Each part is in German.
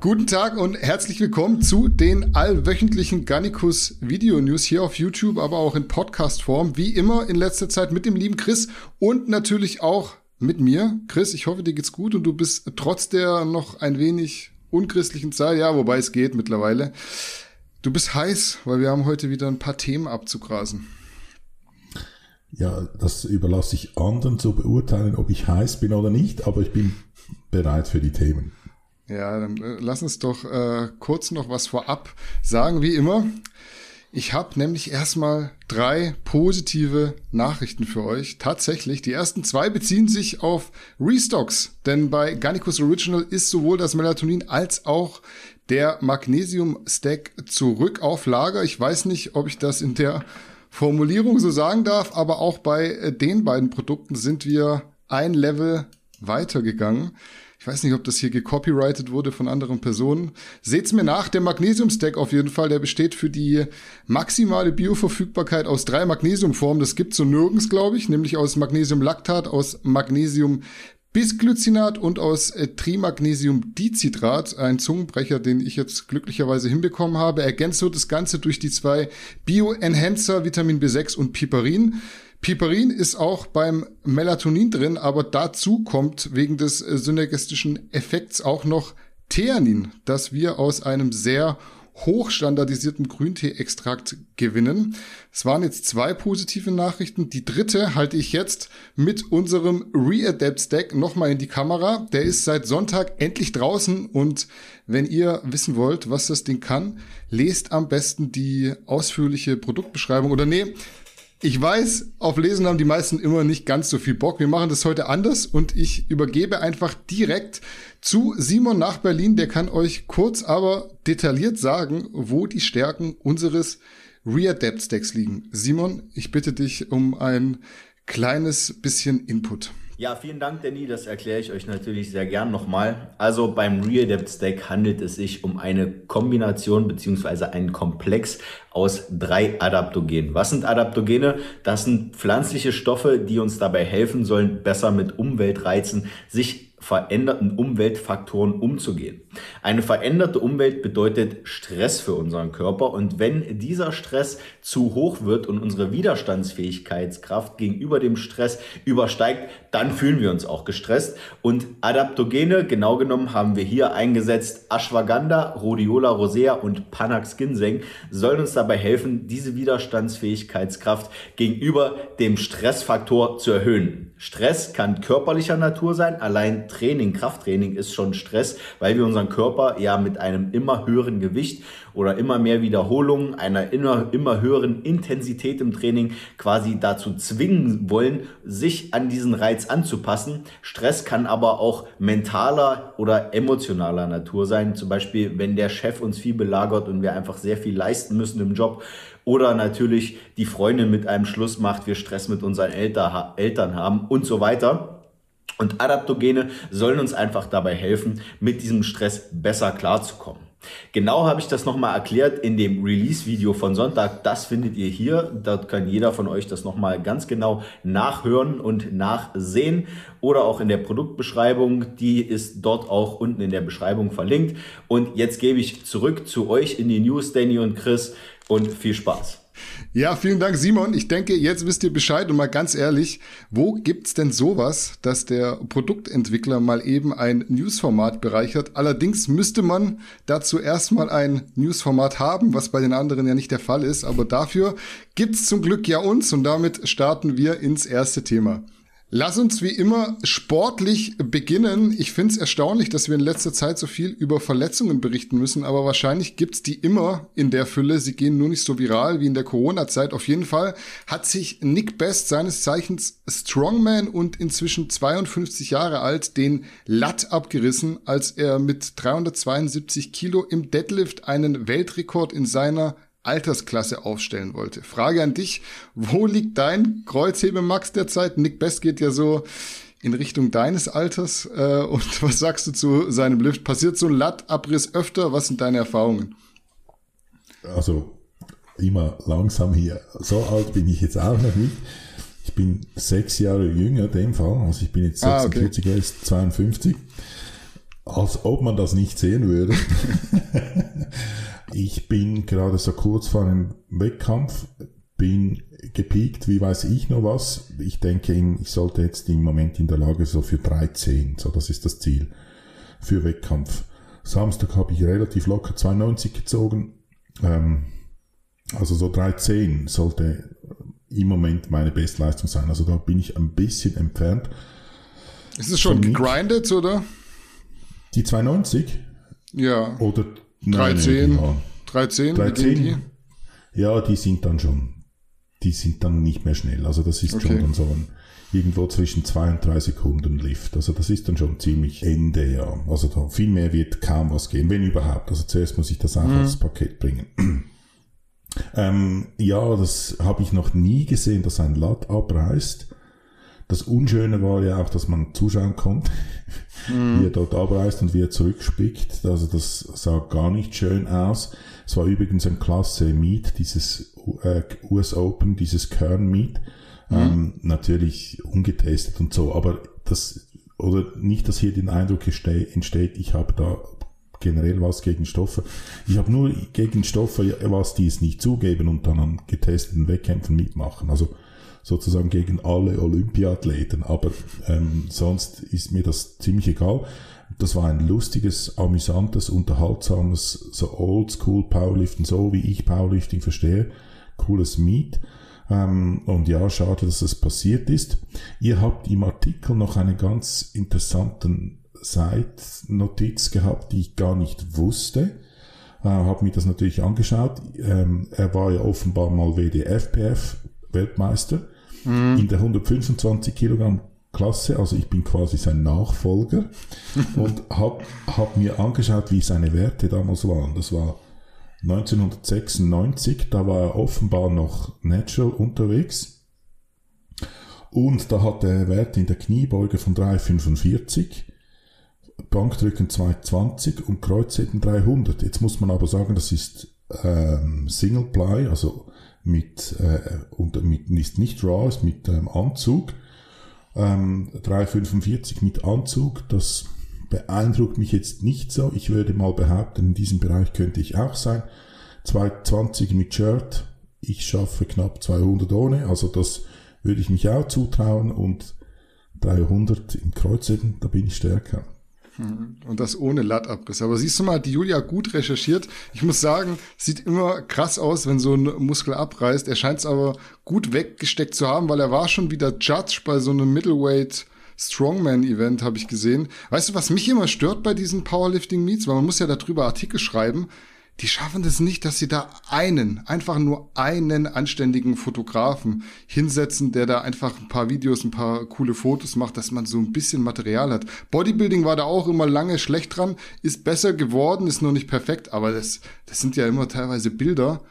Guten Tag und herzlich willkommen zu den allwöchentlichen Gannikus Video News hier auf YouTube, aber auch in Podcast-Form. Wie immer in letzter Zeit mit dem lieben Chris und natürlich auch mit mir. Chris, ich hoffe, dir geht's gut und du bist trotz der noch ein wenig unchristlichen Zeit, ja, wobei es geht mittlerweile. Du bist heiß, weil wir haben heute wieder ein paar Themen abzugrasen. Ja, das überlasse ich anderen zu beurteilen, ob ich heiß bin oder nicht, aber ich bin bereit für die Themen. Ja, dann äh, lass uns doch äh, kurz noch was vorab sagen, wie immer. Ich habe nämlich erstmal drei positive Nachrichten für euch. Tatsächlich, die ersten zwei beziehen sich auf Restocks, denn bei Garnicus Original ist sowohl das Melatonin als auch der Magnesium-Stack zurück auf Lager. Ich weiß nicht, ob ich das in der Formulierung so sagen darf, aber auch bei äh, den beiden Produkten sind wir ein Level weitergegangen. Ich weiß nicht, ob das hier gecopyrightet wurde von anderen Personen. Seht's mir nach, der Magnesium-Stack auf jeden Fall, der besteht für die maximale Bioverfügbarkeit aus drei Magnesiumformen. Das gibt's so nirgends, glaube ich, nämlich aus Magnesiumlaktat, aus Magnesium Bisglycinat und aus äh, Trimagnesiumdicitrat, ein Zungenbrecher, den ich jetzt glücklicherweise hinbekommen habe. Ergänzt wird das Ganze durch die zwei Bioenhancer Vitamin B6 und Piperin. Piperin ist auch beim Melatonin drin, aber dazu kommt wegen des äh, synergistischen Effekts auch noch Theanin, das wir aus einem sehr hochstandardisierten Grüntee-Extrakt gewinnen. Es waren jetzt zwei positive Nachrichten. Die dritte halte ich jetzt mit unserem Readapt Stack nochmal in die Kamera. Der ist seit Sonntag endlich draußen und wenn ihr wissen wollt, was das Ding kann, lest am besten die ausführliche Produktbeschreibung oder nee, ich weiß, auf Lesen haben die meisten immer nicht ganz so viel Bock. Wir machen das heute anders und ich übergebe einfach direkt zu Simon nach Berlin. Der kann euch kurz, aber detailliert sagen, wo die Stärken unseres Readapt Stacks liegen. Simon, ich bitte dich um ein kleines bisschen Input. Ja, vielen Dank, Danny. Das erkläre ich euch natürlich sehr gern nochmal. Also beim Readapt Stack handelt es sich um eine Kombination beziehungsweise einen Komplex aus drei Adaptogenen. Was sind Adaptogene? Das sind pflanzliche Stoffe, die uns dabei helfen sollen, besser mit Umweltreizen sich veränderten Umweltfaktoren umzugehen. Eine veränderte Umwelt bedeutet Stress für unseren Körper und wenn dieser Stress zu hoch wird und unsere Widerstandsfähigkeitskraft gegenüber dem Stress übersteigt, dann fühlen wir uns auch gestresst. Und Adaptogene, genau genommen haben wir hier eingesetzt. Ashwagandha, Rhodiola rosea und Panax Ginseng, sollen uns dabei helfen, diese Widerstandsfähigkeitskraft gegenüber dem Stressfaktor zu erhöhen. Stress kann körperlicher Natur sein, allein Training, Krafttraining ist schon Stress, weil wir unseren Körper ja mit einem immer höheren Gewicht oder immer mehr Wiederholungen, einer immer, immer höheren Intensität im Training quasi dazu zwingen wollen, sich an diesen Reiz anzupassen. Stress kann aber auch mentaler oder emotionaler Natur sein. Zum Beispiel, wenn der Chef uns viel belagert und wir einfach sehr viel leisten müssen im Job. Oder natürlich die Freundin mit einem Schluss macht, wir Stress mit unseren Eltern haben und so weiter. Und Adaptogene sollen uns einfach dabei helfen, mit diesem Stress besser klarzukommen. Genau habe ich das nochmal erklärt in dem Release-Video von Sonntag. Das findet ihr hier. Dort kann jeder von euch das nochmal ganz genau nachhören und nachsehen. Oder auch in der Produktbeschreibung. Die ist dort auch unten in der Beschreibung verlinkt. Und jetzt gebe ich zurück zu euch in die News, Danny und Chris. Und viel Spaß. Ja, vielen Dank, Simon. Ich denke, jetzt wisst ihr Bescheid und mal ganz ehrlich, wo gibt's denn sowas, dass der Produktentwickler mal eben ein Newsformat bereichert? Allerdings müsste man dazu erstmal ein Newsformat haben, was bei den anderen ja nicht der Fall ist. Aber dafür gibt's zum Glück ja uns und damit starten wir ins erste Thema. Lass uns wie immer sportlich beginnen. Ich finde es erstaunlich, dass wir in letzter Zeit so viel über Verletzungen berichten müssen, aber wahrscheinlich gibt's die immer in der Fülle. Sie gehen nur nicht so viral wie in der Corona-Zeit. Auf jeden Fall hat sich Nick Best, seines Zeichens Strongman und inzwischen 52 Jahre alt, den Latt abgerissen, als er mit 372 Kilo im Deadlift einen Weltrekord in seiner Altersklasse aufstellen wollte. Frage an dich, wo liegt dein Kreuzhebemax derzeit? Nick Best geht ja so in Richtung deines Alters. Äh, und was sagst du zu seinem Lift? Passiert so ein Lattabriss öfter? Was sind deine Erfahrungen? Also immer langsam hier. So alt bin ich jetzt auch noch nicht. Ich bin sechs Jahre jünger in dem Fall. Also ich bin jetzt 46, ah, okay. ist 52. Als ob man das nicht sehen würde. ich bin gerade so kurz vor einem Wettkampf, bin gepiekt, wie weiß ich noch was. Ich denke, ich sollte jetzt im Moment in der Lage so für 13, so das ist das Ziel für Wettkampf. Samstag habe ich relativ locker 92 gezogen. Ähm, also so 310 sollte im Moment meine Bestleistung sein. Also da bin ich ein bisschen entfernt. Ist es schon gegrindet, oder? Die 290? Ja. Oder 13? Nein, 13? 13? Die? Ja, die sind dann schon, die sind dann nicht mehr schnell. Also das ist okay. schon dann so ein, irgendwo zwischen zwei und drei Sekunden Lift. Also das ist dann schon ziemlich Ende, ja. Also da viel mehr wird kaum was gehen, wenn überhaupt. Also zuerst muss ich das auch mhm. als Paket bringen. ähm, ja, das habe ich noch nie gesehen, dass ein Lat abreißt. Das Unschöne war ja auch, dass man zuschauen konnte, mhm. wie er dort abreißt und wie er zurückspickt. Also das sah gar nicht schön aus. Es war übrigens ein klasse Meet, dieses äh, US Open, dieses Kern Meet. Mhm. Ähm, natürlich ungetestet und so, aber das, oder nicht, dass hier den Eindruck entsteht, ich habe da generell was gegen Stoffe. Ich habe nur gegen Stoffe was, die es nicht zugeben und dann an getesteten Wettkämpfen mitmachen. Also sozusagen gegen alle Olympiathleten, aber ähm, sonst ist mir das ziemlich egal. Das war ein lustiges, amüsantes, unterhaltsames, so oldschool Powerlifting, so wie ich Powerlifting verstehe. Cooles Meet. Ähm, und ja, schade, dass es passiert ist. Ihr habt im Artikel noch einen ganz interessanten Side-Notiz gehabt, die ich gar nicht wusste. Äh, habe mir das natürlich angeschaut. Ähm, er war ja offenbar mal WDFPF Weltmeister mhm. in der 125 Kilogramm Klasse, also ich bin quasi sein Nachfolger und habe hab mir angeschaut, wie seine Werte damals waren. Das war 1996, da war er offenbar noch natural unterwegs und da hat er Werte in der Kniebeuge von 3,45, Bankdrücken 220 und Kreuzheben 300. Jetzt muss man aber sagen, das ist ähm, Single Ply, also mit, äh, und mit ist nicht Raw, ist mit ähm, Anzug. Ähm, 345 mit Anzug, das beeindruckt mich jetzt nicht so. Ich würde mal behaupten, in diesem Bereich könnte ich auch sein. 220 mit Shirt, ich schaffe knapp 200 ohne, also das würde ich mich auch zutrauen und 300 im Kreuzheben, da bin ich stärker. Und das ohne Lattabriss. Aber siehst du mal, die Julia gut recherchiert. Ich muss sagen, sieht immer krass aus, wenn so ein Muskel abreißt. Er scheint es aber gut weggesteckt zu haben, weil er war schon wieder Judge bei so einem Middleweight Strongman-Event, habe ich gesehen. Weißt du, was mich immer stört bei diesen Powerlifting-Meets? Weil man muss ja darüber Artikel schreiben die schaffen es nicht, dass sie da einen, einfach nur einen anständigen Fotografen hinsetzen, der da einfach ein paar Videos, ein paar coole Fotos macht, dass man so ein bisschen Material hat. Bodybuilding war da auch immer lange schlecht dran, ist besser geworden, ist noch nicht perfekt, aber das, das sind ja immer teilweise Bilder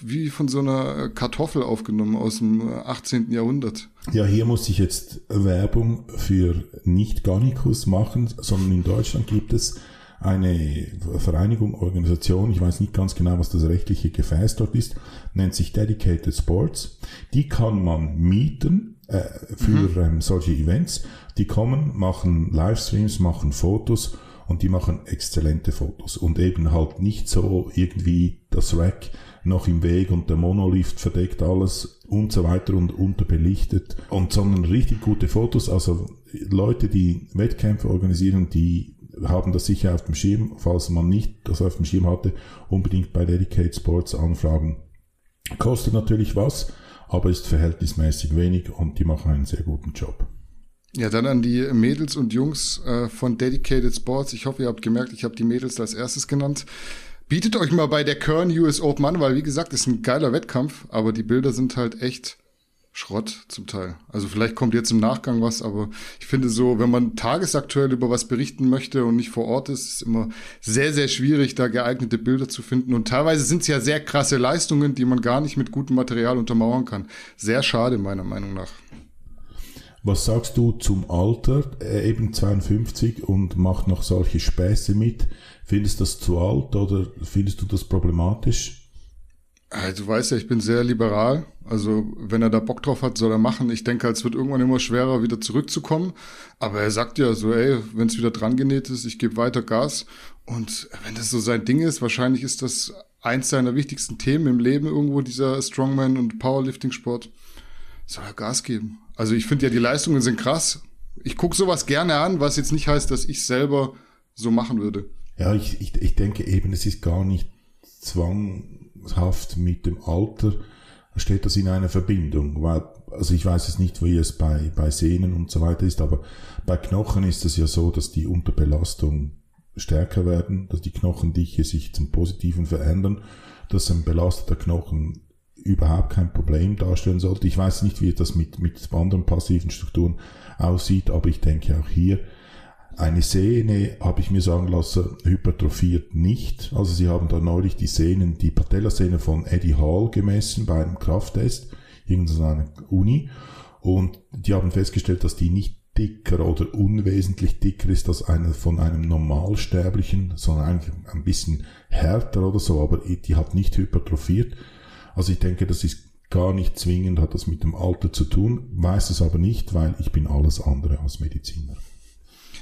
wie von so einer Kartoffel aufgenommen aus dem 18. Jahrhundert. Ja, hier muss ich jetzt Werbung für nicht Garnicus machen, sondern in Deutschland gibt es eine Vereinigung, Organisation, ich weiß nicht ganz genau, was das rechtliche Gefäß dort ist, nennt sich Dedicated Sports. Die kann man mieten äh, für mhm. ähm, solche Events. Die kommen, machen Livestreams, machen Fotos und die machen exzellente Fotos und eben halt nicht so irgendwie das Rack noch im Weg und der Monolift verdeckt alles und so weiter und unterbelichtet und sondern richtig gute Fotos, also Leute, die Wettkämpfe organisieren, die haben das sicher auf dem Schirm, falls man nicht das auf dem Schirm hatte, unbedingt bei Dedicate Sports anfragen. Kostet natürlich was, aber ist verhältnismäßig wenig und die machen einen sehr guten Job. Ja, dann an die Mädels und Jungs äh, von Dedicated Sports. Ich hoffe, ihr habt gemerkt, ich habe die Mädels als erstes genannt. Bietet euch mal bei der Kern US Open an, weil wie gesagt, ist ein geiler Wettkampf, aber die Bilder sind halt echt Schrott zum Teil. Also vielleicht kommt jetzt im Nachgang was, aber ich finde so, wenn man tagesaktuell über was berichten möchte und nicht vor Ort ist, ist immer sehr, sehr schwierig, da geeignete Bilder zu finden. Und teilweise sind es ja sehr krasse Leistungen, die man gar nicht mit gutem Material untermauern kann. Sehr schade, meiner Meinung nach. Was sagst du zum Alter, äh, eben 52 und macht noch solche Späße mit? Findest du das zu alt oder findest du das problematisch? Du weißt ja, ich bin sehr liberal. Also, wenn er da Bock drauf hat, soll er machen. Ich denke, es wird irgendwann immer schwerer, wieder zurückzukommen. Aber er sagt ja so, ey, wenn es wieder dran genäht ist, ich gebe weiter Gas. Und wenn das so sein Ding ist, wahrscheinlich ist das eins seiner wichtigsten Themen im Leben irgendwo, dieser Strongman- und Powerlifting-Sport. Soll er Gas geben. Also, ich finde ja, die Leistungen sind krass. Ich gucke sowas gerne an, was jetzt nicht heißt, dass ich selber so machen würde. Ja, ich, ich, ich denke eben, es ist gar nicht zwanghaft mit dem Alter, steht das in einer Verbindung. Weil, also ich weiß es nicht, wie es bei, bei Sehnen und so weiter ist, aber bei Knochen ist es ja so, dass die unter Belastung stärker werden, dass die Knochendichte sich zum Positiven verändern, dass ein belasteter Knochen überhaupt kein Problem darstellen sollte. Ich weiß nicht, wie das mit, mit anderen passiven Strukturen aussieht, aber ich denke auch hier, eine Sehne, habe ich mir sagen lassen, hypertrophiert nicht. Also sie haben da neulich die Sehnen, die Patellasehne von Eddie Hall gemessen bei einem Krafttest, irgendeiner Uni. Und die haben festgestellt, dass die nicht dicker oder unwesentlich dicker ist als eine von einem Normalsterblichen, sondern eigentlich ein bisschen härter oder so, aber die hat nicht hypertrophiert. Also ich denke, das ist gar nicht zwingend, hat das mit dem Alter zu tun, weiß es aber nicht, weil ich bin alles andere als Mediziner.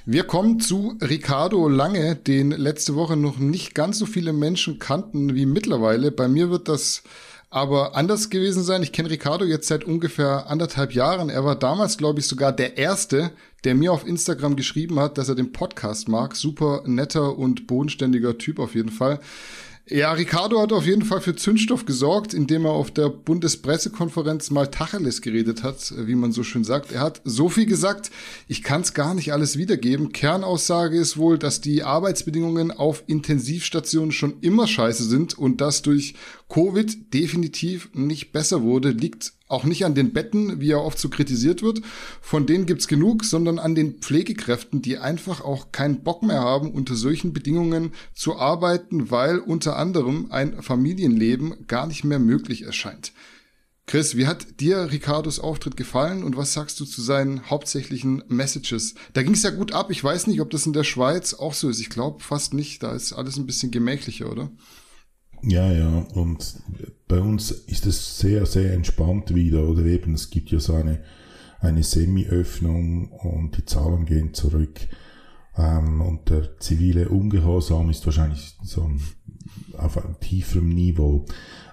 Wir kommen zu Ricardo Lange, den letzte Woche noch nicht ganz so viele Menschen kannten wie mittlerweile. Bei mir wird das aber anders gewesen sein. Ich kenne Ricardo jetzt seit ungefähr anderthalb Jahren. Er war damals, glaube ich, sogar der Erste, der mir auf Instagram geschrieben hat, dass er den Podcast mag. Super netter und bodenständiger Typ auf jeden Fall. Ja, Ricardo hat auf jeden Fall für Zündstoff gesorgt, indem er auf der Bundespressekonferenz mal Tacheles geredet hat, wie man so schön sagt. Er hat so viel gesagt, ich kann es gar nicht alles wiedergeben. Kernaussage ist wohl, dass die Arbeitsbedingungen auf Intensivstationen schon immer scheiße sind und dass durch Covid definitiv nicht besser wurde, liegt auch nicht an den Betten, wie er oft so kritisiert wird. Von denen gibt's genug, sondern an den Pflegekräften, die einfach auch keinen Bock mehr haben, unter solchen Bedingungen zu arbeiten, weil unter anderem ein Familienleben gar nicht mehr möglich erscheint. Chris, wie hat dir Ricardos Auftritt gefallen und was sagst du zu seinen hauptsächlichen Messages? Da ging's ja gut ab. Ich weiß nicht, ob das in der Schweiz auch so ist. Ich glaube fast nicht. Da ist alles ein bisschen gemächlicher, oder? Ja, ja, und bei uns ist es sehr, sehr entspannt wieder, oder eben, es gibt ja so eine, eine Semi-Öffnung und die Zahlen gehen zurück. Ähm, und der zivile Ungehorsam ist wahrscheinlich so ein, auf einem tieferen Niveau.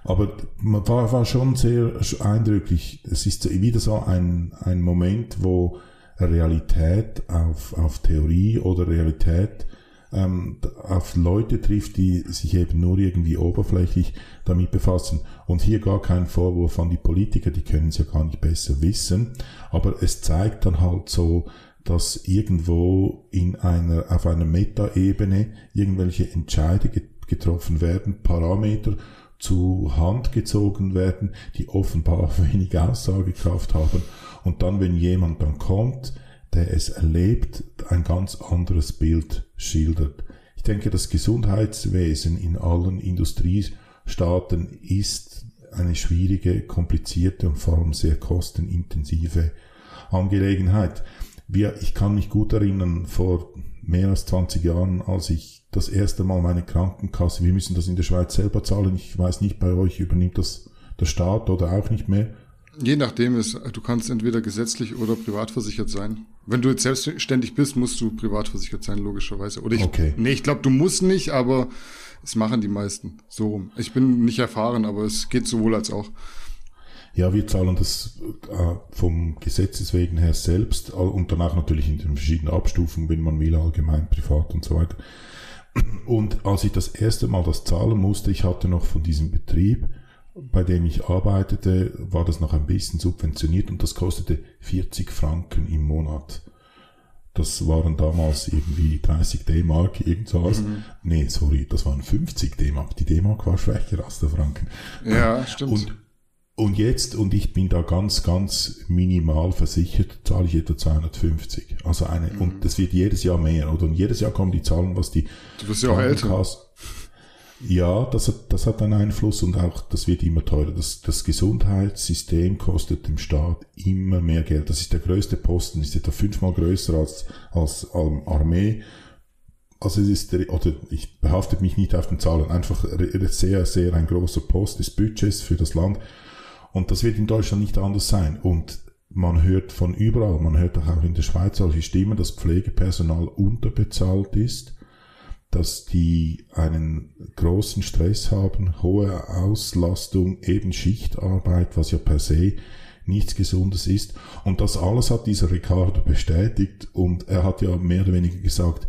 Aber man war, war schon sehr eindrücklich. Es ist wieder so ein, ein Moment, wo Realität auf, auf Theorie oder Realität ähm, auf Leute trifft, die sich eben nur irgendwie oberflächlich damit befassen. Und hier gar kein Vorwurf an die Politiker, die können es ja gar nicht besser wissen. Aber es zeigt dann halt so, dass irgendwo in einer, auf einer Metaebene irgendwelche Entscheidungen getroffen werden, Parameter zu Hand gezogen werden, die offenbar wenig Aussagekraft haben. Und dann, wenn jemand dann kommt, der es erlebt, ein ganz anderes Bild schildert. Ich denke, das Gesundheitswesen in allen Industriestaaten ist eine schwierige, komplizierte und vor allem sehr kostenintensive Angelegenheit. Wir, ich kann mich gut erinnern, vor mehr als 20 Jahren, als ich das erste Mal meine Krankenkasse, wir müssen das in der Schweiz selber zahlen, ich weiß nicht, bei euch übernimmt das der Staat oder auch nicht mehr, Je nachdem ist, du kannst entweder gesetzlich oder privat versichert sein. Wenn du jetzt selbstständig bist, musst du privat versichert sein, logischerweise. Oder ich, okay. nee, ich glaube, du musst nicht, aber es machen die meisten so rum. Ich bin nicht erfahren, aber es geht sowohl als auch. Ja, wir zahlen das äh, vom Gesetzes wegen her selbst und danach natürlich in den verschiedenen Abstufungen, wenn man will, allgemein, privat und so weiter. Und als ich das erste Mal das zahlen musste, ich hatte noch von diesem Betrieb bei dem ich arbeitete, war das noch ein bisschen subventioniert und das kostete 40 Franken im Monat. Das waren damals irgendwie 30 D-Mark, irgendwas. Mhm. Nee, sorry, das waren 50 D-Mark. Die D-Mark war schwächer als der Franken. Ja, stimmt. Und, und jetzt, und ich bin da ganz, ganz minimal versichert, zahle ich etwa 250. Also eine, mhm. und das wird jedes Jahr mehr, oder? Und jedes Jahr kommen die Zahlen, was die Du wirst ja auch älter. Ja, das hat, das hat einen Einfluss und auch, das wird immer teurer. Das, das Gesundheitssystem kostet dem Staat immer mehr Geld. Das ist der größte Posten, ist etwa fünfmal größer als, als Armee. also es ist, oder ich behafte mich nicht auf den Zahlen, einfach sehr, sehr ein großer Post des Budgets für das Land. Und das wird in Deutschland nicht anders sein. Und man hört von überall, man hört auch in der Schweiz solche Stimmen, dass Pflegepersonal unterbezahlt ist, dass die einen großen Stress haben, hohe Auslastung, eben Schichtarbeit, was ja per se nichts Gesundes ist. Und das alles hat dieser Ricardo bestätigt und er hat ja mehr oder weniger gesagt,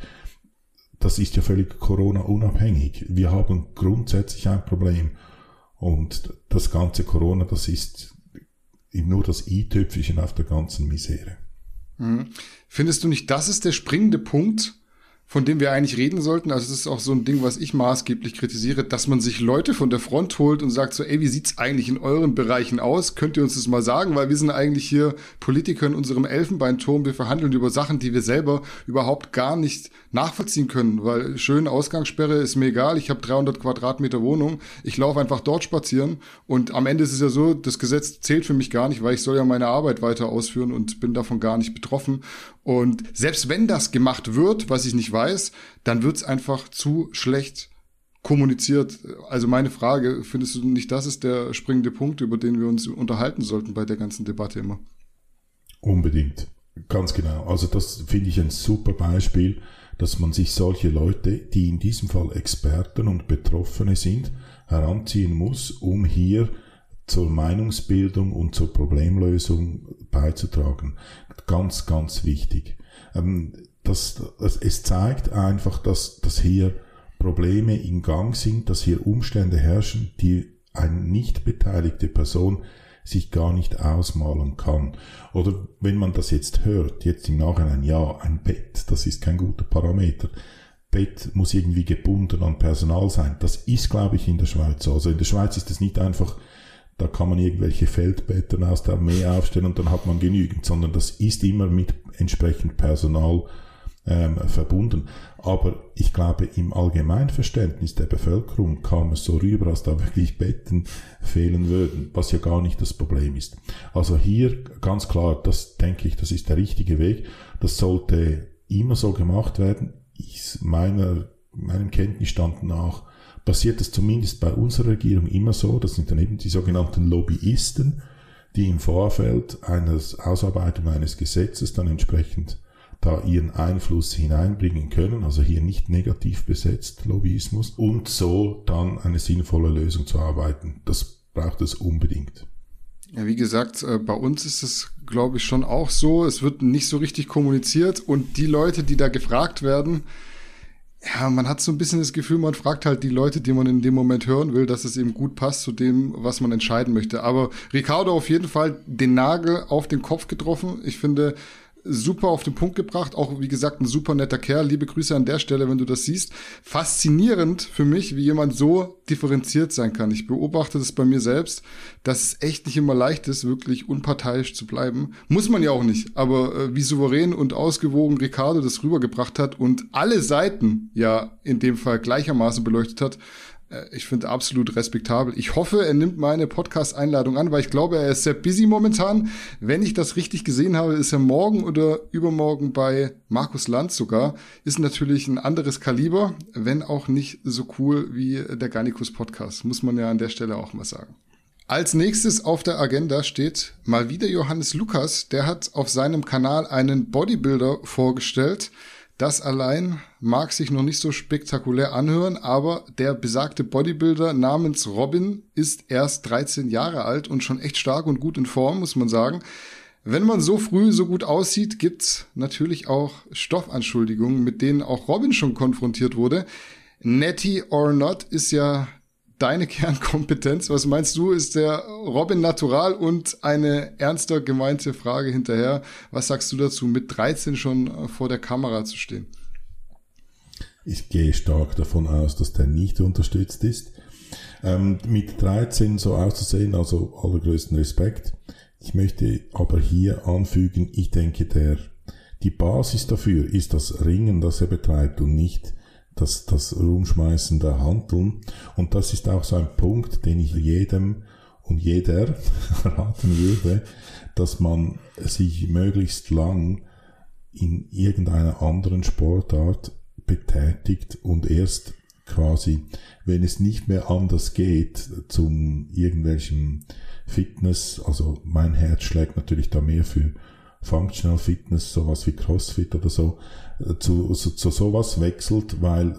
das ist ja völlig Corona-unabhängig. Wir haben grundsätzlich ein Problem. Und das ganze Corona, das ist nur das i-Tüpfelchen auf der ganzen Misere. Mhm. Findest du nicht, das ist der springende Punkt, von dem wir eigentlich reden sollten. Also es ist auch so ein Ding, was ich maßgeblich kritisiere, dass man sich Leute von der Front holt und sagt so, ey, wie sieht's eigentlich in euren Bereichen aus? Könnt ihr uns das mal sagen? Weil wir sind eigentlich hier Politiker in unserem Elfenbeinturm. Wir verhandeln über Sachen, die wir selber überhaupt gar nicht nachvollziehen können. Weil schön Ausgangssperre ist mir egal. Ich habe 300 Quadratmeter Wohnung. Ich laufe einfach dort spazieren. Und am Ende ist es ja so, das Gesetz zählt für mich gar nicht, weil ich soll ja meine Arbeit weiter ausführen und bin davon gar nicht betroffen. Und selbst wenn das gemacht wird, was ich nicht weiß, dann wird es einfach zu schlecht kommuniziert. Also meine Frage, findest du nicht, das ist der springende Punkt, über den wir uns unterhalten sollten bei der ganzen Debatte immer? Unbedingt. Ganz genau. Also das finde ich ein super Beispiel, dass man sich solche Leute, die in diesem Fall Experten und Betroffene sind, heranziehen muss, um hier zur Meinungsbildung und zur Problemlösung beizutragen. Ganz, ganz wichtig. Ähm, das, das, es zeigt einfach, dass, dass hier Probleme in Gang sind, dass hier Umstände herrschen, die eine nicht beteiligte Person sich gar nicht ausmalen kann. Oder wenn man das jetzt hört, jetzt im Nachhinein, ja, ein Bett, das ist kein guter Parameter. Bett muss irgendwie gebunden an Personal sein. Das ist, glaube ich, in der Schweiz so. Also in der Schweiz ist es nicht einfach da kann man irgendwelche Feldbetten aus der Armee aufstellen und dann hat man genügend, sondern das ist immer mit entsprechend Personal ähm, verbunden. Aber ich glaube, im Allgemeinverständnis der Bevölkerung kam es so rüber, als da wirklich Betten fehlen würden, was ja gar nicht das Problem ist. Also hier ganz klar, das denke ich, das ist der richtige Weg. Das sollte immer so gemacht werden. Ich, meiner, meinem Kenntnisstand nach passiert es zumindest bei unserer Regierung immer so, das sind dann eben die sogenannten Lobbyisten, die im Vorfeld eines Ausarbeitung eines Gesetzes dann entsprechend da ihren Einfluss hineinbringen können, also hier nicht negativ besetzt Lobbyismus, und so dann eine sinnvolle Lösung zu arbeiten. Das braucht es unbedingt. Ja, wie gesagt, äh, bei uns ist es, glaube ich, schon auch so. Es wird nicht so richtig kommuniziert und die Leute, die da gefragt werden, ja, man hat so ein bisschen das Gefühl, man fragt halt die Leute, die man in dem Moment hören will, dass es eben gut passt zu dem, was man entscheiden möchte. Aber Ricardo auf jeden Fall den Nagel auf den Kopf getroffen. Ich finde, super auf den Punkt gebracht. Auch, wie gesagt, ein super netter Kerl. Liebe Grüße an der Stelle, wenn du das siehst. Faszinierend für mich, wie jemand so differenziert sein kann. Ich beobachte das bei mir selbst, dass es echt nicht immer leicht ist, wirklich unparteiisch zu bleiben. Muss man ja auch nicht. Aber äh, wie souverän und ausgewogen Ricardo das rübergebracht hat und alle Seiten ja in dem Fall gleichermaßen beleuchtet hat, ich finde absolut respektabel. Ich hoffe, er nimmt meine Podcast-Einladung an, weil ich glaube, er ist sehr busy momentan. Wenn ich das richtig gesehen habe, ist er morgen oder übermorgen bei Markus Lanz sogar. Ist natürlich ein anderes Kaliber, wenn auch nicht so cool wie der Garnicus Podcast. Muss man ja an der Stelle auch mal sagen. Als nächstes auf der Agenda steht mal wieder Johannes Lukas. Der hat auf seinem Kanal einen Bodybuilder vorgestellt. Das allein mag sich noch nicht so spektakulär anhören, aber der besagte Bodybuilder namens Robin ist erst 13 Jahre alt und schon echt stark und gut in Form, muss man sagen. Wenn man so früh so gut aussieht, gibt's natürlich auch Stoffanschuldigungen, mit denen auch Robin schon konfrontiert wurde. Netty or not ist ja deine Kernkompetenz. Was meinst du, ist der Robin Natural und eine ernster gemeinte Frage hinterher. Was sagst du dazu, mit 13 schon vor der Kamera zu stehen? Ich gehe stark davon aus, dass der nicht unterstützt ist. Ähm, mit 13 so auszusehen, also allergrößten Respekt. Ich möchte aber hier anfügen, ich denke, der, die Basis dafür ist das Ringen, das er betreibt und nicht das, das Rumschmeißen der Handeln. Und das ist auch so ein Punkt, den ich jedem und jeder raten würde, dass man sich möglichst lang in irgendeiner anderen Sportart betätigt und erst quasi, wenn es nicht mehr anders geht, zum irgendwelchen Fitness, also mein Herz schlägt natürlich da mehr für Functional Fitness, sowas wie CrossFit oder so, zu, zu, zu sowas wechselt, weil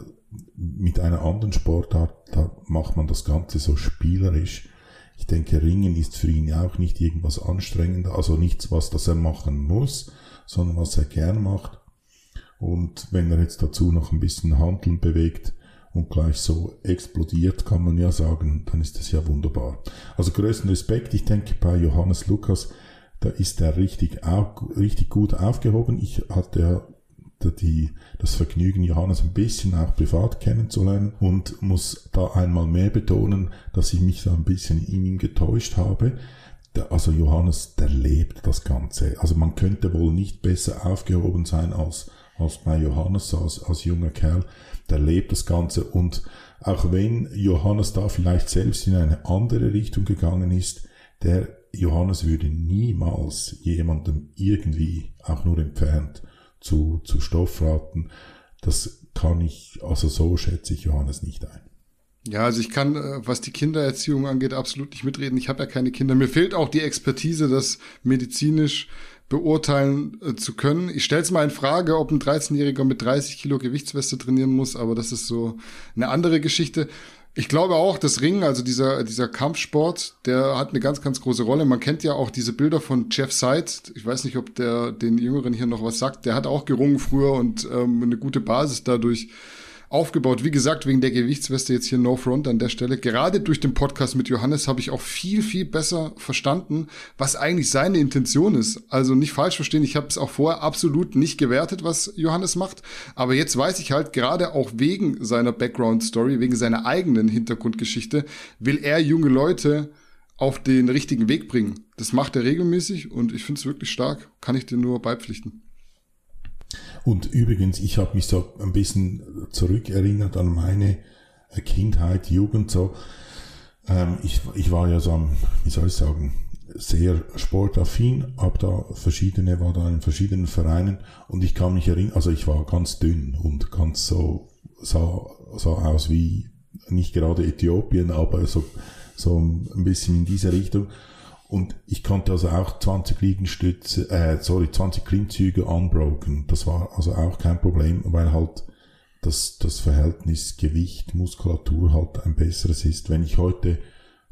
mit einer anderen Sportart, da macht man das Ganze so spielerisch. Ich denke, Ringen ist für ihn auch nicht irgendwas anstrengender, also nichts, was das er machen muss, sondern was er gern macht. Und wenn er jetzt dazu noch ein bisschen Handeln bewegt und gleich so explodiert, kann man ja sagen, dann ist das ja wunderbar. Also größten Respekt, ich denke bei Johannes Lukas, da ist er richtig, richtig gut aufgehoben. Ich hatte ja die, das Vergnügen, Johannes ein bisschen auch privat kennenzulernen und muss da einmal mehr betonen, dass ich mich da ein bisschen in ihm getäuscht habe. also Johannes, der lebt das Ganze. Also man könnte wohl nicht besser aufgehoben sein als, als bei Johannes, als, als junger Kerl. Der lebt das Ganze und auch wenn Johannes da vielleicht selbst in eine andere Richtung gegangen ist, der Johannes würde niemals jemandem irgendwie auch nur entfernt zu, zu Stoff raten. Das kann ich, also so schätze ich Johannes nicht ein. Ja, also ich kann, äh, was die Kindererziehung angeht, absolut nicht mitreden. Ich habe ja keine Kinder. Mir fehlt auch die Expertise, das medizinisch beurteilen äh, zu können. Ich stelle es mal in Frage, ob ein 13-Jähriger mit 30 Kilo Gewichtsweste trainieren muss, aber das ist so eine andere Geschichte. Ich glaube auch, das Ringen, also dieser, dieser Kampfsport, der hat eine ganz, ganz große Rolle. Man kennt ja auch diese Bilder von Jeff Seid. Ich weiß nicht, ob der den Jüngeren hier noch was sagt. Der hat auch gerungen früher und ähm, eine gute Basis dadurch aufgebaut. Wie gesagt, wegen der Gewichtsweste jetzt hier No Front an der Stelle. Gerade durch den Podcast mit Johannes habe ich auch viel, viel besser verstanden, was eigentlich seine Intention ist. Also nicht falsch verstehen, ich habe es auch vorher absolut nicht gewertet, was Johannes macht. Aber jetzt weiß ich halt, gerade auch wegen seiner Background-Story, wegen seiner eigenen Hintergrundgeschichte, will er junge Leute auf den richtigen Weg bringen. Das macht er regelmäßig und ich finde es wirklich stark. Kann ich dir nur beipflichten. Und übrigens, ich habe mich so ein bisschen zurückerinnert an meine Kindheit, Jugend so. Ähm, ich, ich war ja so, wie soll ich sagen, sehr sportaffin, hab da verschiedene, war da in verschiedenen Vereinen und ich kann mich erinnern, also ich war ganz dünn und ganz so, sah, sah aus wie, nicht gerade Äthiopien, aber so, so ein bisschen in diese Richtung. Und ich konnte also auch 20 Liegenstütze, äh, sorry, 20 Klimmzüge unbroken. Das war also auch kein Problem, weil halt das, das Verhältnis Gewicht, Muskulatur halt ein besseres ist. Wenn ich heute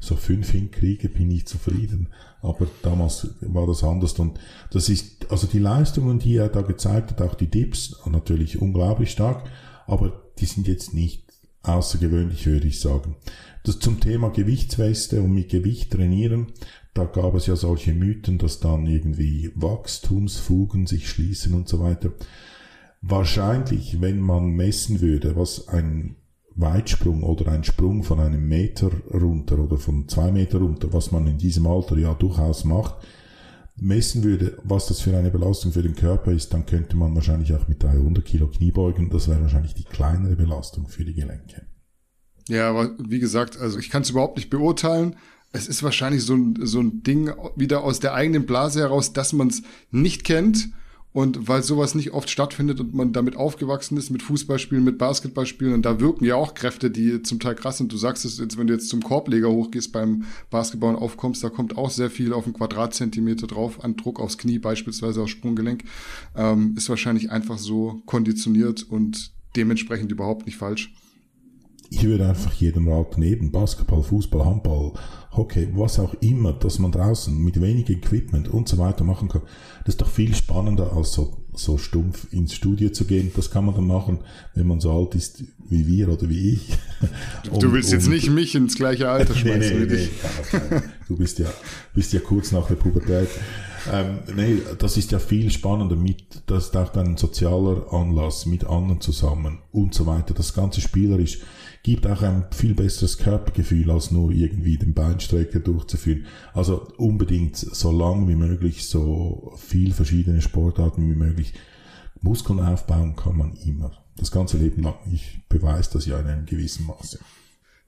so fünf hinkriege, bin ich zufrieden. Aber damals war das anders. Und das ist, also die Leistungen, die er da gezeigt hat, auch die Dips, natürlich unglaublich stark, aber die sind jetzt nicht außergewöhnlich, würde ich sagen. Das zum Thema Gewichtsweste und mit Gewicht trainieren, da gab es ja solche Mythen, dass dann irgendwie Wachstumsfugen sich schließen und so weiter. Wahrscheinlich, wenn man messen würde, was ein Weitsprung oder ein Sprung von einem Meter runter oder von zwei Meter runter, was man in diesem Alter ja durchaus macht, messen würde, was das für eine Belastung für den Körper ist, dann könnte man wahrscheinlich auch mit 300 Kilo Kniebeugen, das wäre wahrscheinlich die kleinere Belastung für die Gelenke. Ja, aber wie gesagt, also ich kann es überhaupt nicht beurteilen es ist wahrscheinlich so ein, so ein Ding wieder aus der eigenen Blase heraus, dass man es nicht kennt. Und weil sowas nicht oft stattfindet und man damit aufgewachsen ist, mit Fußballspielen, mit Basketballspielen, und da wirken ja auch Kräfte, die zum Teil krass sind. Du sagst es jetzt, wenn du jetzt zum Korbleger hochgehst beim Basketball und aufkommst, da kommt auch sehr viel auf einen Quadratzentimeter drauf, an Druck aufs Knie, beispielsweise aufs Sprunggelenk. Ähm, ist wahrscheinlich einfach so konditioniert und dementsprechend überhaupt nicht falsch. Ich würde einfach jedem raten, eben Basketball, Fußball, Handball, Hockey, was auch immer, dass man draußen mit wenig Equipment und so weiter machen kann. Das ist doch viel spannender, als so, so stumpf ins Studio zu gehen. Das kann man dann machen, wenn man so alt ist wie wir oder wie ich. Und, du willst jetzt nicht mich ins gleiche Alter schmeißen nee, nee, nee, nee. Du bist ja, bist ja kurz nach der Pubertät. Ähm, nee, das ist ja viel spannender mit, das ist auch ein sozialer Anlass mit anderen zusammen und so weiter. Das ganze spielerisch gibt auch ein viel besseres Körpergefühl, als nur irgendwie den Beinstrecker durchzuführen. Also unbedingt so lang wie möglich, so viel verschiedene Sportarten wie möglich. Muskeln aufbauen kann man immer. Das ganze Leben lang. Ich beweise das ja in einem gewissen Maße.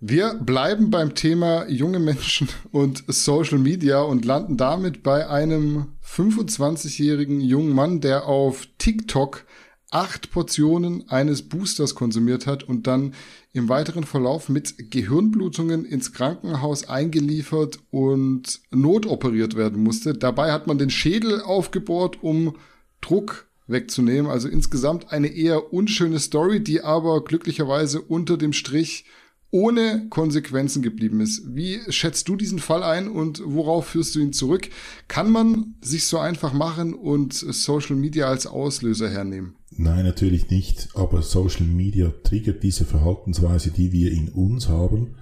Wir bleiben beim Thema junge Menschen und Social Media und landen damit bei einem 25-jährigen jungen Mann, der auf TikTok acht Portionen eines Boosters konsumiert hat und dann im weiteren Verlauf mit Gehirnblutungen ins Krankenhaus eingeliefert und notoperiert werden musste. Dabei hat man den Schädel aufgebohrt, um Druck wegzunehmen. Also insgesamt eine eher unschöne Story, die aber glücklicherweise unter dem Strich ohne Konsequenzen geblieben ist. Wie schätzt du diesen Fall ein und worauf führst du ihn zurück? Kann man sich so einfach machen und Social Media als Auslöser hernehmen? Nein, natürlich nicht. Aber Social Media triggert diese Verhaltensweise, die wir in uns haben